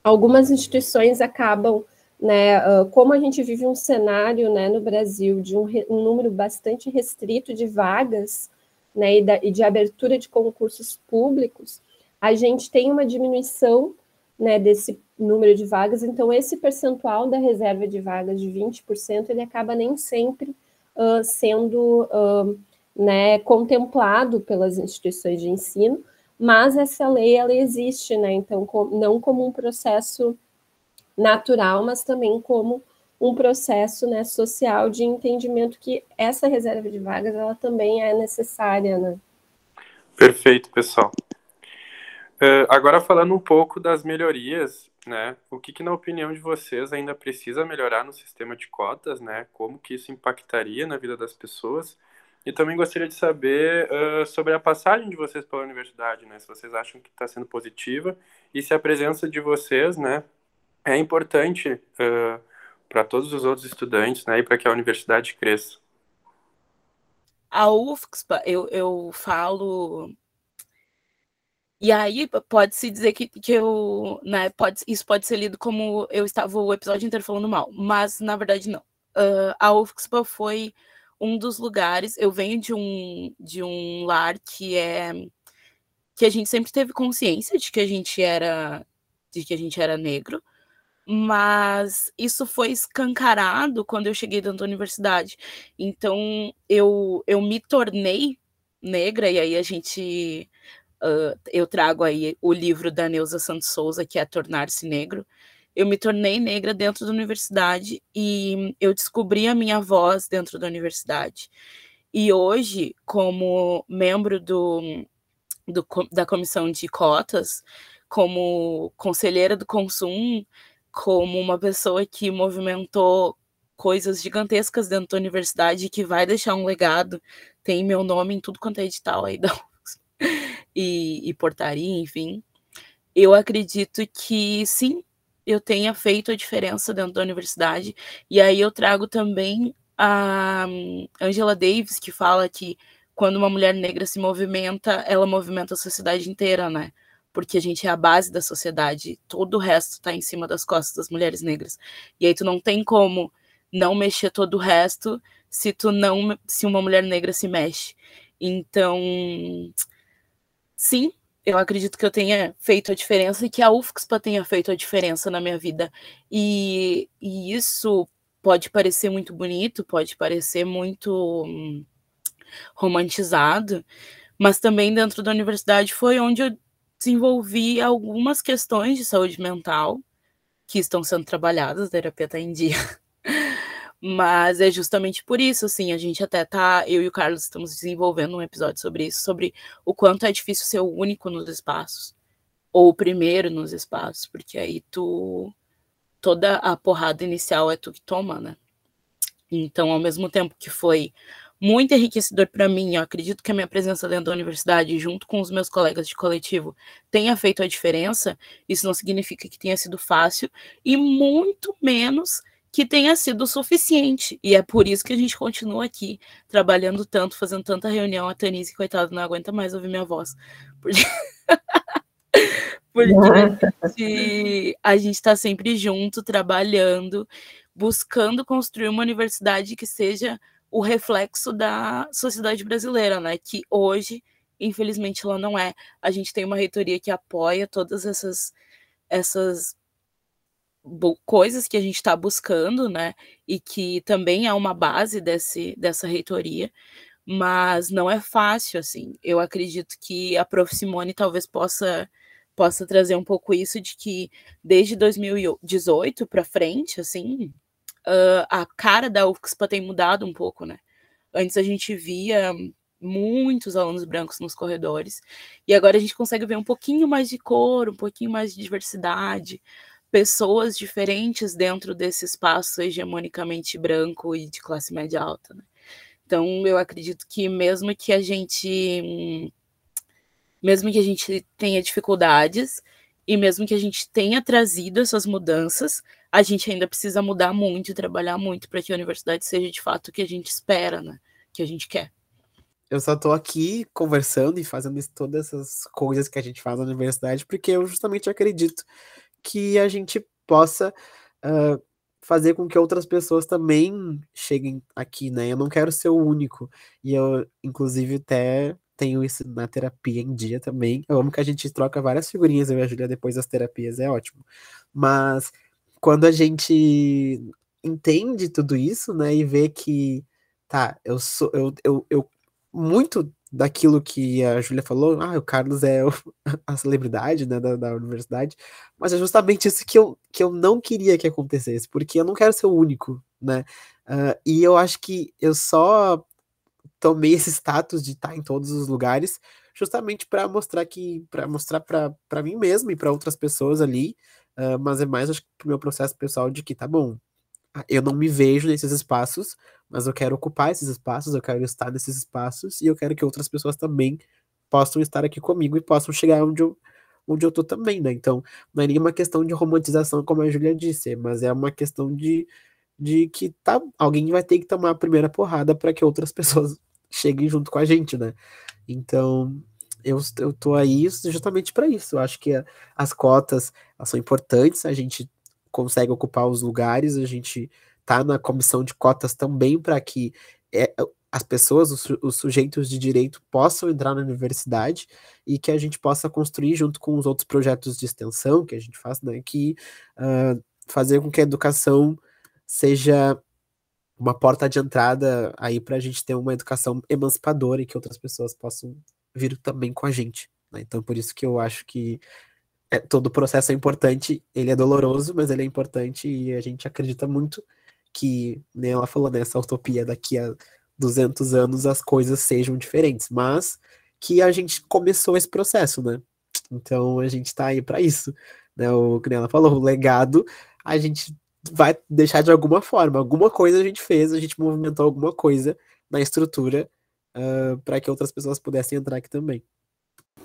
algumas instituições acabam, né, como a gente vive um cenário né, no Brasil de um, um número bastante restrito de vagas né, e, da, e de abertura de concursos públicos, a gente tem uma diminuição né, desse número de vagas, então esse percentual da reserva de vagas de 20%, ele acaba nem sempre uh, sendo uh, né, contemplado pelas instituições de ensino, mas essa lei ela existe, né, então com, não como um processo natural, mas também como um processo né, social de entendimento que essa reserva de vagas ela também é necessária, né? Perfeito, pessoal. Uh, agora falando um pouco das melhorias, né? O que, que, na opinião de vocês, ainda precisa melhorar no sistema de cotas, né? Como que isso impactaria na vida das pessoas? E também gostaria de saber uh, sobre a passagem de vocês pela universidade, né? Se vocês acham que está sendo positiva e se a presença de vocês, né, é importante uh, para todos os outros estudantes, né? E para que a universidade cresça. A UFSPA, eu, eu falo e aí pode-se dizer que, que eu, né, pode, isso pode ser lido como eu estava o episódio inteiro falando mal, mas na verdade não. Uh, a UFSPA foi um dos lugares, eu venho de um, de um lar que é que a gente sempre teve consciência de que a gente era de que a gente era negro, mas isso foi escancarado quando eu cheguei dentro da universidade. Então eu eu me tornei negra e aí a gente Uh, eu trago aí o livro da Neuza Santos Souza, que é Tornar-se Negro. Eu me tornei negra dentro da universidade e eu descobri a minha voz dentro da universidade. E hoje, como membro do, do da comissão de cotas, como conselheira do consumo, como uma pessoa que movimentou coisas gigantescas dentro da universidade que vai deixar um legado, tem meu nome em tudo quanto é edital aí da e, e portaria, enfim, eu acredito que sim, eu tenha feito a diferença dentro da universidade. E aí eu trago também a Angela Davis, que fala que quando uma mulher negra se movimenta, ela movimenta a sociedade inteira, né? Porque a gente é a base da sociedade, todo o resto tá em cima das costas das mulheres negras. E aí tu não tem como não mexer todo o resto se tu não se uma mulher negra se mexe. Então, sim, eu acredito que eu tenha feito a diferença e que a UFSPA tenha feito a diferença na minha vida. E, e isso pode parecer muito bonito, pode parecer muito hum, romantizado, mas também dentro da universidade foi onde eu desenvolvi algumas questões de saúde mental que estão sendo trabalhadas, a terapia está em dia. Mas é justamente por isso, assim, a gente até tá, eu e o Carlos estamos desenvolvendo um episódio sobre isso, sobre o quanto é difícil ser o único nos espaços, ou o primeiro nos espaços, porque aí tu toda a porrada inicial é tu que toma, né? Então, ao mesmo tempo que foi muito enriquecedor para mim, eu acredito que a minha presença dentro da universidade, junto com os meus colegas de coletivo, tenha feito a diferença. Isso não significa que tenha sido fácil e muito menos que tenha sido suficiente. E é por isso que a gente continua aqui, trabalhando tanto, fazendo tanta reunião. A Tanise, coitada, não aguenta mais ouvir minha voz. Porque, porque a gente está sempre junto, trabalhando, buscando construir uma universidade que seja o reflexo da sociedade brasileira, né? Que hoje, infelizmente, ela não é. A gente tem uma reitoria que apoia todas essas essas coisas que a gente está buscando, né? E que também é uma base desse, dessa reitoria, mas não é fácil, assim. Eu acredito que a Prof. Simone talvez possa possa trazer um pouco isso de que desde 2018 para frente, assim, uh, a cara da UFSPA tem mudado um pouco, né? Antes a gente via muitos alunos brancos nos corredores, e agora a gente consegue ver um pouquinho mais de cor, um pouquinho mais de diversidade, pessoas diferentes dentro desse espaço hegemonicamente branco e de classe média alta. Né? Então, eu acredito que mesmo que a gente mesmo que a gente tenha dificuldades e mesmo que a gente tenha trazido essas mudanças, a gente ainda precisa mudar muito e trabalhar muito para que a universidade seja de fato o que a gente espera, né? Que a gente quer. Eu só estou aqui conversando e fazendo todas essas coisas que a gente faz na universidade porque eu justamente acredito que a gente possa uh, fazer com que outras pessoas também cheguem aqui, né? Eu não quero ser o único. E eu, inclusive, até tenho isso na terapia em dia também. Eu amo que a gente troca várias figurinhas, eu e a Julia, depois das terapias, é ótimo. Mas quando a gente entende tudo isso, né, e vê que, tá, eu sou, eu, eu, eu muito daquilo que a Júlia falou, ah, o Carlos é a celebridade né, da, da, universidade, mas é justamente isso que eu, que eu não queria que acontecesse, porque eu não quero ser o único, né? Uh, e eu acho que eu só tomei esse status de estar em todos os lugares justamente para mostrar que para mostrar para mim mesmo e para outras pessoas ali, uh, mas é mais acho que meu processo pessoal de que tá bom, eu não me vejo nesses espaços, mas eu quero ocupar esses espaços, eu quero estar nesses espaços e eu quero que outras pessoas também possam estar aqui comigo e possam chegar onde eu, onde eu tô também, né? Então, não é nenhuma questão de romantização, como a Julia disse, mas é uma questão de, de que tá, alguém vai ter que tomar a primeira porrada para que outras pessoas cheguem junto com a gente, né? Então, eu, eu tô aí justamente para isso. Eu acho que a, as cotas são importantes, a gente consegue ocupar os lugares, a gente tá na comissão de cotas também para que é, as pessoas, os, os, sujeitos de direito possam entrar na universidade e que a gente possa construir junto com os outros projetos de extensão que a gente faz, né, que uh, fazer com que a educação seja uma porta de entrada aí para a gente ter uma educação emancipadora e que outras pessoas possam vir também com a gente. Né? Então, por isso que eu acho que é, todo o processo é importante, ele é doloroso, mas ele é importante e a gente acredita muito que, nem ela falou, nessa né, utopia daqui a 200 anos as coisas sejam diferentes, mas que a gente começou esse processo, né? Então a gente tá aí para isso, né? O que ela falou, o legado a gente vai deixar de alguma forma, alguma coisa a gente fez, a gente movimentou alguma coisa na estrutura uh, para que outras pessoas pudessem entrar aqui também.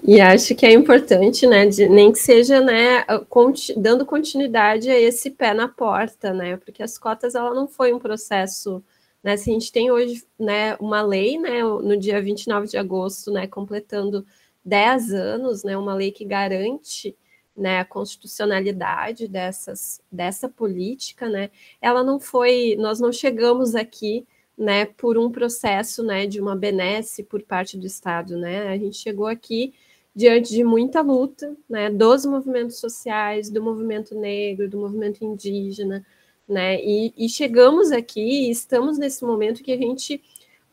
E acho que é importante, né, de, nem que seja, né, conti, dando continuidade a esse pé na porta, né, porque as cotas, ela não foi um processo, né, se a gente tem hoje, né, uma lei, né, no dia 29 de agosto, né, completando 10 anos, né, uma lei que garante, né, a constitucionalidade dessas, dessa política, né, ela não foi, nós não chegamos aqui, né, por um processo, né, de uma benesse por parte do Estado, né, a gente chegou aqui diante de muita luta, né, dos movimentos sociais, do movimento negro, do movimento indígena, né, e, e chegamos aqui, estamos nesse momento que a gente,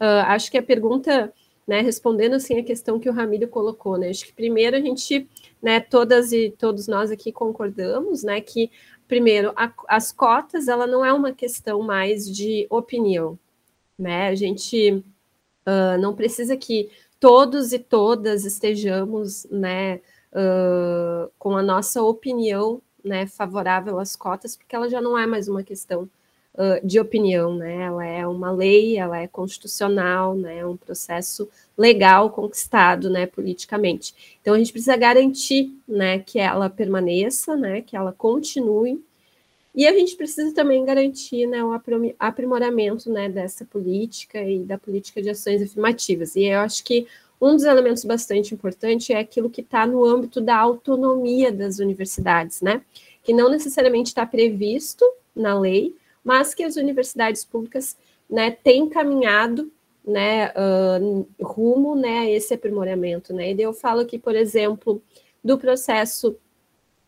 uh, acho que a pergunta, né, respondendo assim a questão que o Ramiro colocou, né, acho que primeiro a gente, né, todas e todos nós aqui concordamos, né, que primeiro, a, as cotas, ela não é uma questão mais de opinião, né? A gente uh, não precisa que todos e todas estejamos, né, uh, com a nossa opinião, né, favorável às cotas, porque ela já não é mais uma questão uh, de opinião, né? Ela é uma lei, ela é constitucional, né? É um processo legal conquistado, né, politicamente. Então a gente precisa garantir, né, que ela permaneça, né, que ela continue. E a gente precisa também garantir, né, o aprimoramento, né, dessa política e da política de ações afirmativas. E eu acho que um dos elementos bastante importante é aquilo que está no âmbito da autonomia das universidades, né? Que não necessariamente está previsto na lei, mas que as universidades públicas né, têm caminhado né, uh, rumo né, a esse aprimoramento. Né? E eu falo aqui, por exemplo, do processo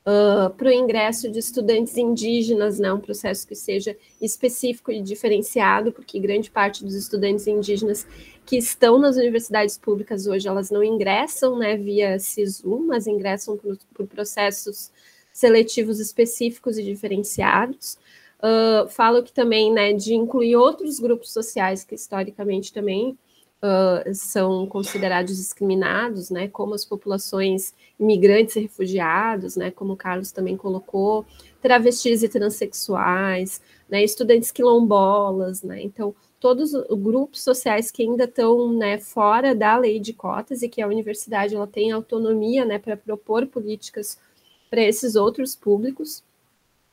uh, para o ingresso de estudantes indígenas, né, um processo que seja específico e diferenciado, porque grande parte dos estudantes indígenas que estão nas universidades públicas hoje, elas não ingressam né, via SISU, mas ingressam por, por processos seletivos específicos e diferenciados. Uh, falo que também né, de incluir outros grupos sociais que historicamente também uh, são considerados discriminados, né, como as populações imigrantes e refugiados, né, como o Carlos também colocou, travestis e transexuais, né, estudantes quilombolas, né, então todos os grupos sociais que ainda estão né, fora da lei de cotas e que a universidade ela tem autonomia né, para propor políticas para esses outros públicos.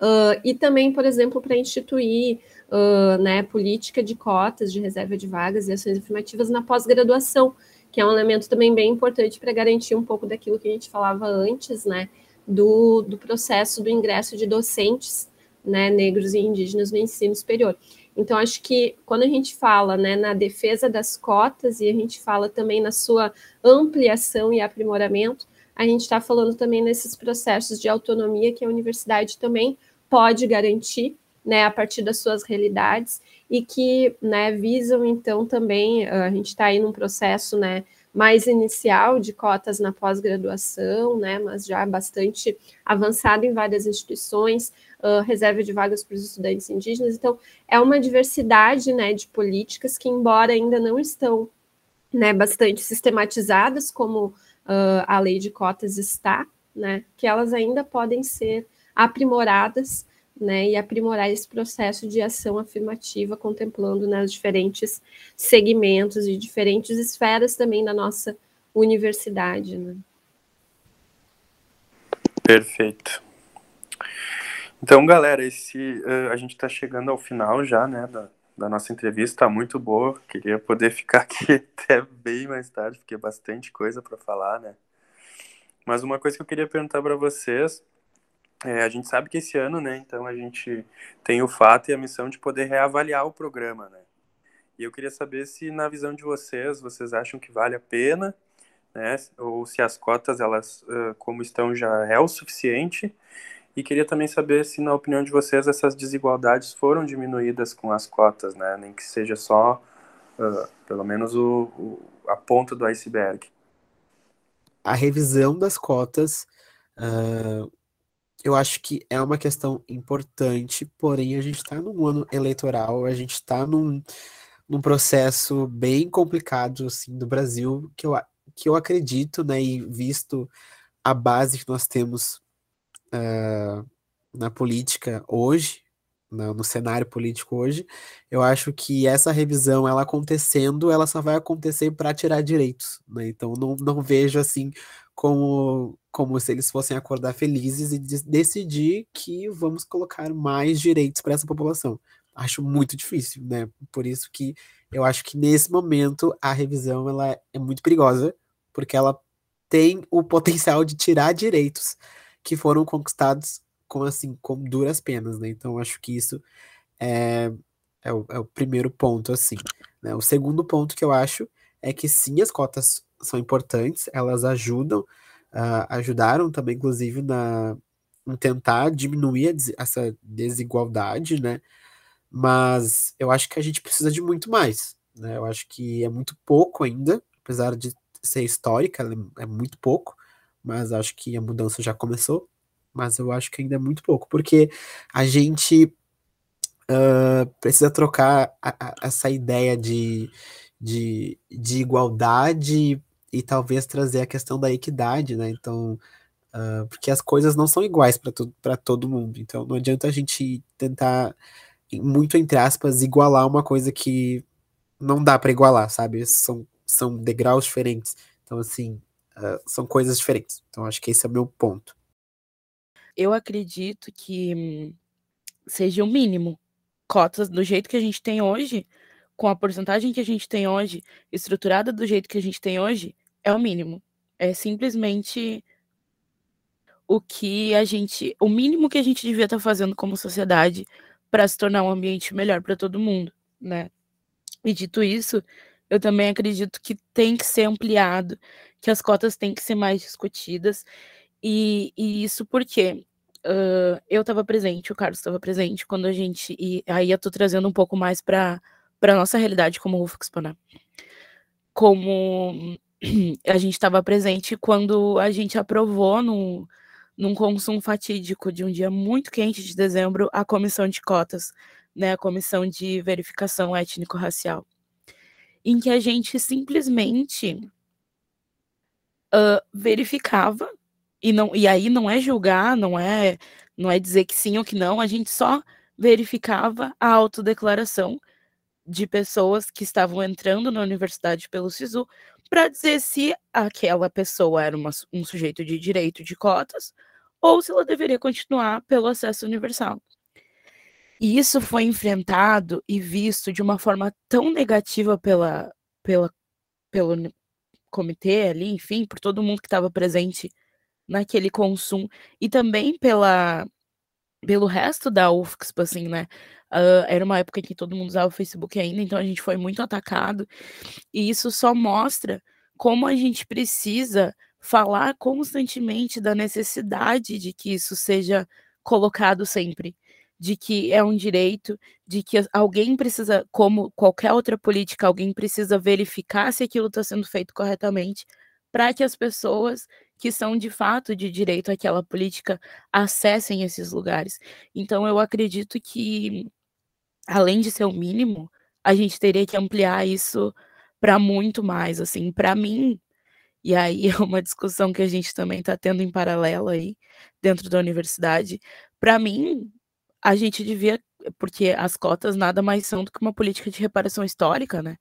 Uh, e também, por exemplo, para instituir uh, né, política de cotas de reserva de vagas e ações afirmativas na pós-graduação, que é um elemento também bem importante para garantir um pouco daquilo que a gente falava antes, né, do, do processo do ingresso de docentes né, negros e indígenas no ensino superior. Então, acho que quando a gente fala né, na defesa das cotas e a gente fala também na sua ampliação e aprimoramento, a gente está falando também nesses processos de autonomia que a universidade também pode garantir, né, a partir das suas realidades e que, né, visam então também a gente está aí num processo, né, mais inicial de cotas na pós-graduação, né, mas já bastante avançado em várias instituições, uh, reserva de vagas para os estudantes indígenas. Então, é uma diversidade, né, de políticas que, embora ainda não estão, né, bastante sistematizadas como uh, a lei de cotas está, né, que elas ainda podem ser aprimoradas, né, e aprimorar esse processo de ação afirmativa, contemplando né, diferentes segmentos e diferentes esferas também da nossa universidade. Né. Perfeito. Então, galera, esse, uh, a gente está chegando ao final já, né, da, da nossa entrevista, tá muito boa. Queria poder ficar aqui até bem mais tarde, porque é bastante coisa para falar, né? Mas uma coisa que eu queria perguntar para vocês, é, a gente sabe que esse ano, né, então a gente tem o fato e a missão de poder reavaliar o programa, né? E eu queria saber se na visão de vocês, vocês acham que vale a pena, né? Ou se as cotas, elas, como estão, já é o suficiente e queria também saber se, na opinião de vocês, essas desigualdades foram diminuídas com as cotas, né? Nem que seja só, uh, pelo menos, o, o, a ponta do iceberg. A revisão das cotas, uh, eu acho que é uma questão importante, porém a gente está num ano eleitoral, a gente está num, num processo bem complicado assim, do Brasil, que eu, que eu acredito, né, e visto a base que nós temos uh, na política hoje, no, no, cenário político hoje, eu acho que essa revisão, ela acontecendo, ela só vai acontecer para tirar direitos, né? Então não, não vejo assim como, como se eles fossem acordar felizes e de decidir que vamos colocar mais direitos para essa população. Acho muito difícil, né? Por isso que eu acho que nesse momento a revisão ela é muito perigosa, porque ela tem o potencial de tirar direitos que foram conquistados com assim com duras penas, né? Então acho que isso é, é, o, é o primeiro ponto assim. Né? O segundo ponto que eu acho é que sim, as cotas são importantes, elas ajudam, uh, ajudaram também, inclusive, na, em tentar diminuir essa desigualdade, né? Mas eu acho que a gente precisa de muito mais, né? Eu acho que é muito pouco ainda, apesar de ser histórica, é muito pouco mas acho que a mudança já começou. mas eu acho que ainda é muito pouco, porque a gente uh, precisa trocar a, a, essa ideia de, de, de igualdade e talvez trazer a questão da equidade, né? Então, uh, porque as coisas não são iguais para todo mundo. Então, não adianta a gente tentar, muito entre aspas, igualar uma coisa que não dá para igualar, sabe? São, são degraus diferentes. Então, assim, uh, são coisas diferentes. Então, acho que esse é o meu ponto. Eu acredito que hum, seja o mínimo. Cotas do jeito que a gente tem hoje, com a porcentagem que a gente tem hoje, estruturada do jeito que a gente tem hoje, é o mínimo. É simplesmente o que a gente, o mínimo que a gente devia estar tá fazendo como sociedade para se tornar um ambiente melhor para todo mundo, né? E dito isso, eu também acredito que tem que ser ampliado, que as cotas têm que ser mais discutidas. E, e isso porque uh, eu estava presente, o Carlos estava presente quando a gente. E aí eu estou trazendo um pouco mais para a nossa realidade como Rufus né? Como a gente estava presente quando a gente aprovou no, num consumo fatídico de um dia muito quente de dezembro a comissão de cotas, né, a comissão de verificação étnico-racial, em que a gente simplesmente uh, verificava e não e aí não é julgar, não é não é dizer que sim ou que não, a gente só verificava a autodeclaração de pessoas que estavam entrando na universidade pelo SISU para dizer se aquela pessoa era uma, um sujeito de direito de cotas ou se ela deveria continuar pelo acesso universal. E isso foi enfrentado e visto de uma forma tão negativa pela, pela, pelo comitê ali, enfim, por todo mundo que estava presente naquele consumo, e também pela, pelo resto da UFSC, assim, né? Uh, era uma época em que todo mundo usava o Facebook ainda, então a gente foi muito atacado. E isso só mostra como a gente precisa falar constantemente da necessidade de que isso seja colocado sempre, de que é um direito, de que alguém precisa, como qualquer outra política, alguém precisa verificar se aquilo está sendo feito corretamente, para que as pessoas que são de fato de direito àquela política acessem esses lugares. Então, eu acredito que além de ser o mínimo, a gente teria que ampliar isso para muito mais, assim, para mim. E aí é uma discussão que a gente também está tendo em paralelo aí dentro da universidade. Para mim, a gente devia, porque as cotas nada mais são do que uma política de reparação histórica, né?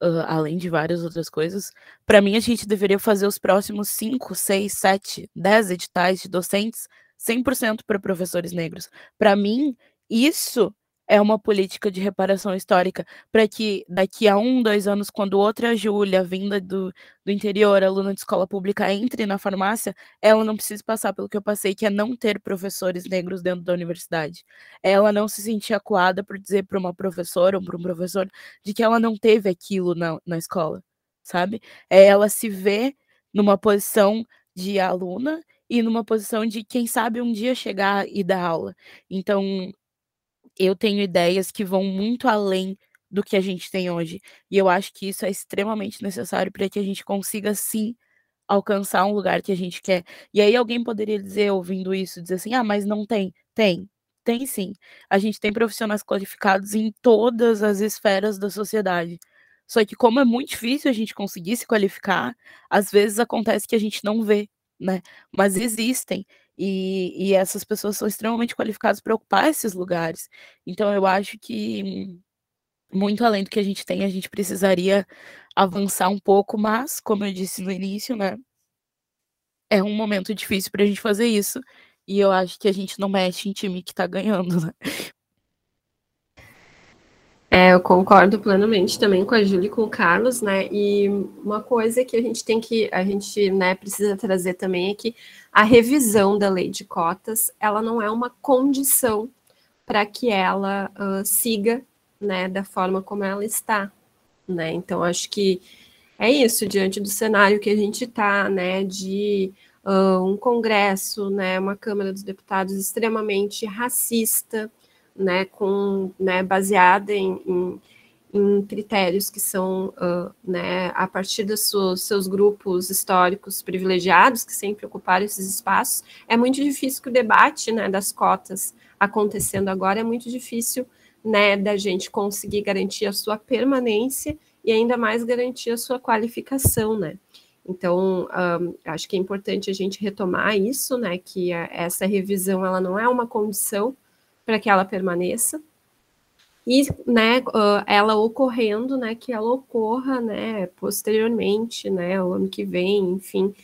Uh, além de várias outras coisas. Para mim, a gente deveria fazer os próximos 5, 6, 7, 10 editais de docentes 100% para professores negros. Para mim, isso é uma política de reparação histórica para que daqui a um, dois anos, quando outra Júlia, vinda do, do interior, aluna de escola pública, entre na farmácia, ela não precise passar pelo que eu passei, que é não ter professores negros dentro da universidade. Ela não se sentir acuada por dizer para uma professora ou para um professor de que ela não teve aquilo na, na escola, sabe? É ela se ver numa posição de aluna e numa posição de quem sabe um dia chegar e dar aula. Então, eu tenho ideias que vão muito além do que a gente tem hoje. E eu acho que isso é extremamente necessário para que a gente consiga sim alcançar um lugar que a gente quer. E aí alguém poderia dizer, ouvindo isso, dizer assim: "Ah, mas não tem". Tem. Tem sim. A gente tem profissionais qualificados em todas as esferas da sociedade. Só que como é muito difícil a gente conseguir se qualificar, às vezes acontece que a gente não vê, né? Mas existem. E, e essas pessoas são extremamente qualificadas para ocupar esses lugares. Então, eu acho que, muito além do que a gente tem, a gente precisaria avançar um pouco, mas, como eu disse no início, né, é um momento difícil para a gente fazer isso. E eu acho que a gente não mexe em time que está ganhando, né? É, eu concordo plenamente também com a Júlia e com o Carlos, né? E uma coisa que a gente tem que, a gente, né, precisa trazer também é que a revisão da lei de cotas, ela não é uma condição para que ela uh, siga, né, da forma como ela está, né? Então acho que é isso diante do cenário que a gente está, né, de uh, um Congresso, né, uma Câmara dos Deputados extremamente racista, né, com, né, baseada em, em, em critérios que são, uh, né, a partir dos seus, seus, grupos históricos privilegiados, que sempre ocuparam esses espaços, é muito difícil que o debate, né, das cotas acontecendo agora, é muito difícil, né, da gente conseguir garantir a sua permanência e ainda mais garantir a sua qualificação, né. Então, um, acho que é importante a gente retomar isso, né, que a, essa revisão, ela não é uma condição para que ela permaneça, e né, ela ocorrendo, né, que ela ocorra, né, posteriormente, né, o ano que vem, enfim,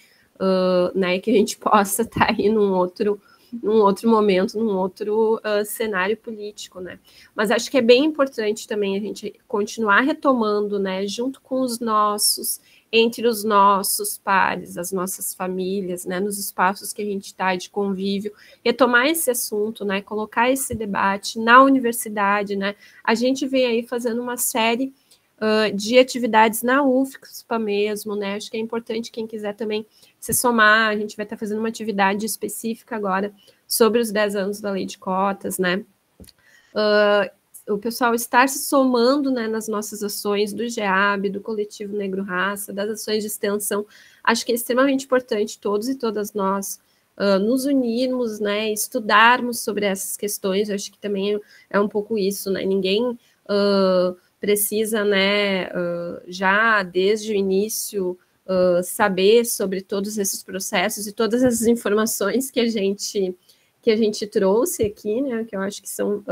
uh, né, que a gente possa estar tá aí num outro, num outro momento, num outro uh, cenário político, né. Mas acho que é bem importante também a gente continuar retomando, né, junto com os nossos entre os nossos pares, as nossas famílias, né, nos espaços que a gente está de convívio, retomar esse assunto, né, colocar esse debate na universidade, né, a gente vem aí fazendo uma série uh, de atividades na UFSPA mesmo, né, acho que é importante quem quiser também se somar, a gente vai estar tá fazendo uma atividade específica agora sobre os 10 anos da lei de cotas, né, uh, o pessoal estar se somando né, nas nossas ações do GEAB, do Coletivo Negro Raça, das ações de extensão, acho que é extremamente importante todos e todas nós uh, nos unirmos, né, estudarmos sobre essas questões, acho que também é um pouco isso, né, ninguém uh, precisa, né, uh, já desde o início saber sobre todos esses processos e todas essas informações que a gente que a gente trouxe aqui, né, que eu acho que são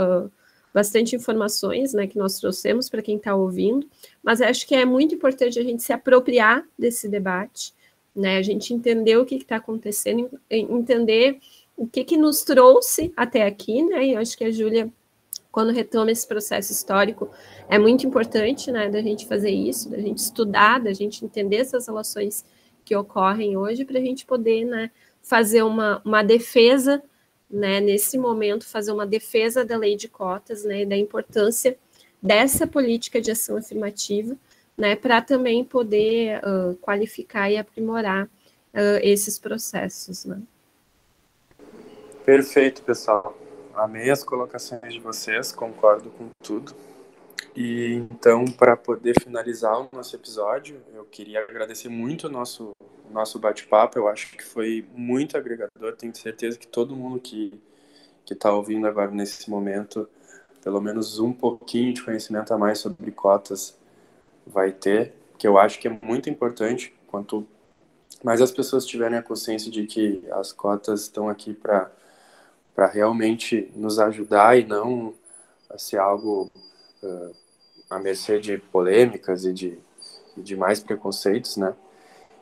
bastante informações né, que nós trouxemos para quem está ouvindo, mas acho que é muito importante a gente se apropriar desse debate, né, a gente entender o que está acontecendo, entender o que, que nos trouxe até aqui, né, e acho que a Júlia, quando retoma esse processo histórico, é muito importante, né, da gente fazer isso, da gente estudar, da gente entender essas relações que ocorrem hoje, para a gente poder, né, fazer uma, uma defesa né, nesse momento, fazer uma defesa da lei de cotas, né, da importância dessa política de ação afirmativa, né, para também poder uh, qualificar e aprimorar uh, esses processos. Né. Perfeito, pessoal. Amei as colocações de vocês, concordo com tudo. E então, para poder finalizar o nosso episódio, eu queria agradecer muito o nosso nosso bate-papo. Eu acho que foi muito agregador. Tenho certeza que todo mundo que está ouvindo agora nesse momento, pelo menos um pouquinho de conhecimento a mais sobre cotas vai ter, que eu acho que é muito importante. Quanto mais as pessoas tiverem a consciência de que as cotas estão aqui para realmente nos ajudar e não ser algo uh, à mercê de polêmicas e de, de mais preconceitos, né?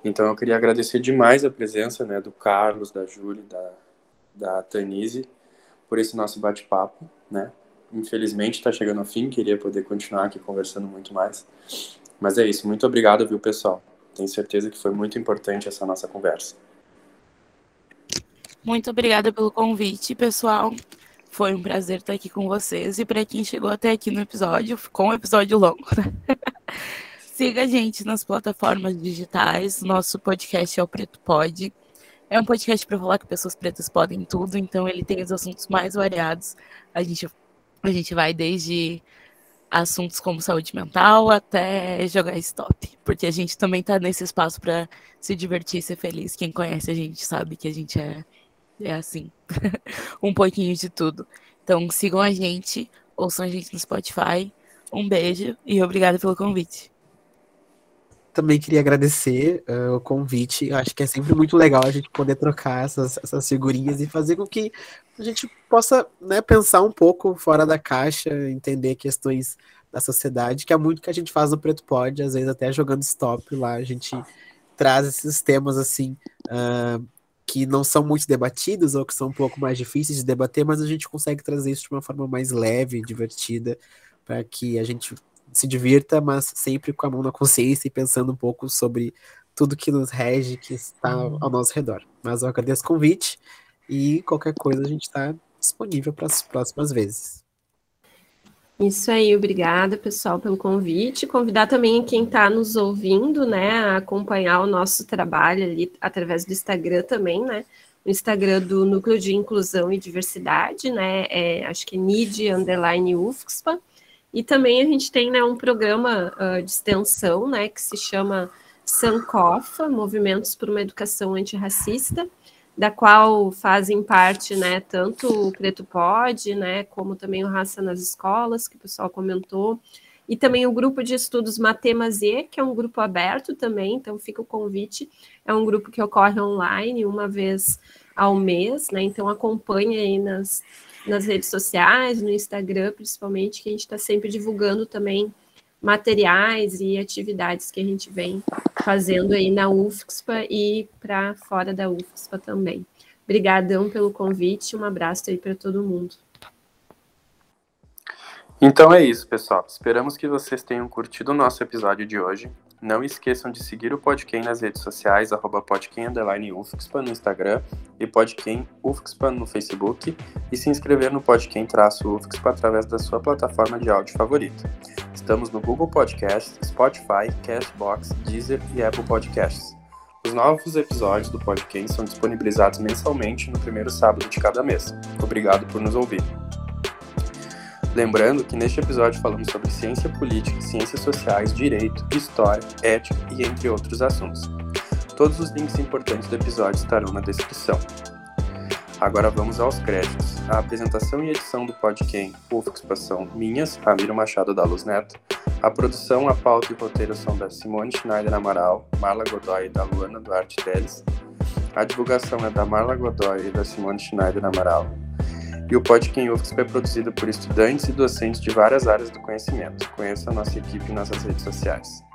Então eu queria agradecer demais a presença né, do Carlos, da Júlia, da, da Tanise, por esse nosso bate-papo, né? Infelizmente está chegando ao fim, queria poder continuar aqui conversando muito mais. Mas é isso, muito obrigado, viu, pessoal? Tenho certeza que foi muito importante essa nossa conversa. Muito obrigada pelo convite, pessoal. Foi um prazer estar aqui com vocês. E para quem chegou até aqui no episódio, ficou um episódio longo, né? Siga a gente nas plataformas digitais. Nosso podcast é o Preto Pod. É um podcast para falar que pessoas pretas podem tudo, então ele tem os assuntos mais variados. A gente, a gente vai desde assuntos como saúde mental até jogar stop, porque a gente também está nesse espaço para se divertir e ser feliz. Quem conhece a gente sabe que a gente é, é assim, um pouquinho de tudo. Então sigam a gente, ouçam a gente no Spotify. Um beijo e obrigada pelo convite também queria agradecer uh, o convite. Eu acho que é sempre muito legal a gente poder trocar essas, essas figurinhas e fazer com que a gente possa né, pensar um pouco fora da caixa, entender questões da sociedade, que é muito que a gente faz no Preto Pod, às vezes até jogando stop lá, a gente traz esses temas assim. Uh, que não são muito debatidos ou que são um pouco mais difíceis de debater, mas a gente consegue trazer isso de uma forma mais leve, divertida, para que a gente se divirta, mas sempre com a mão na consciência e pensando um pouco sobre tudo que nos rege, que está ao uhum. nosso redor. Mas eu agradeço o convite e qualquer coisa a gente está disponível para as próximas vezes. Isso aí, obrigada pessoal pelo convite. Convidar também quem está nos ouvindo, né, a acompanhar o nosso trabalho ali através do Instagram também, né? O Instagram do Núcleo de Inclusão e Diversidade, né? É, acho que é NID underline UFSPA. E também a gente tem né, um programa uh, de extensão né, que se chama Sancofa, Movimentos por uma Educação Antirracista, da qual fazem parte né, tanto o Preto Pode, né, como também o Raça nas Escolas, que o pessoal comentou, e também o grupo de estudos Matemazê, que é um grupo aberto também, então fica o convite. É um grupo que ocorre online uma vez ao mês, né? Então acompanhe aí nas, nas redes sociais, no Instagram, principalmente, que a gente está sempre divulgando também materiais e atividades que a gente vem fazendo aí na UFSPA e para fora da UFSPA também. Obrigadão pelo convite, um abraço aí para todo mundo. Então é isso, pessoal. Esperamos que vocês tenham curtido o nosso episódio de hoje. Não esqueçam de seguir o Podquem nas redes sociais, arroba UFSPA no Instagram e Podquem UFSPA no Facebook e se inscrever no Podquem-UFSPA através da sua plataforma de áudio favorita. Estamos no Google Podcasts, Spotify, Castbox, Deezer e Apple Podcasts. Os novos episódios do Podquem são disponibilizados mensalmente no primeiro sábado de cada mês. Obrigado por nos ouvir. Lembrando que neste episódio falamos sobre ciência política, ciências sociais, direito, história, ética e entre outros assuntos. Todos os links importantes do episódio estarão na descrição. Agora vamos aos créditos. A apresentação e edição do podcast UFXPA são minhas, Ramiro Machado da Luz Neto. A produção, a pauta e roteiro são da Simone Schneider Amaral, Marla Godoy e da Luana Duarte Teles. A divulgação é da Marla Godoy e da Simone Schneider Amaral e o Podquem UFSP é produzido por estudantes e docentes de várias áreas do conhecimento. Conheça a nossa equipe em nossas redes sociais.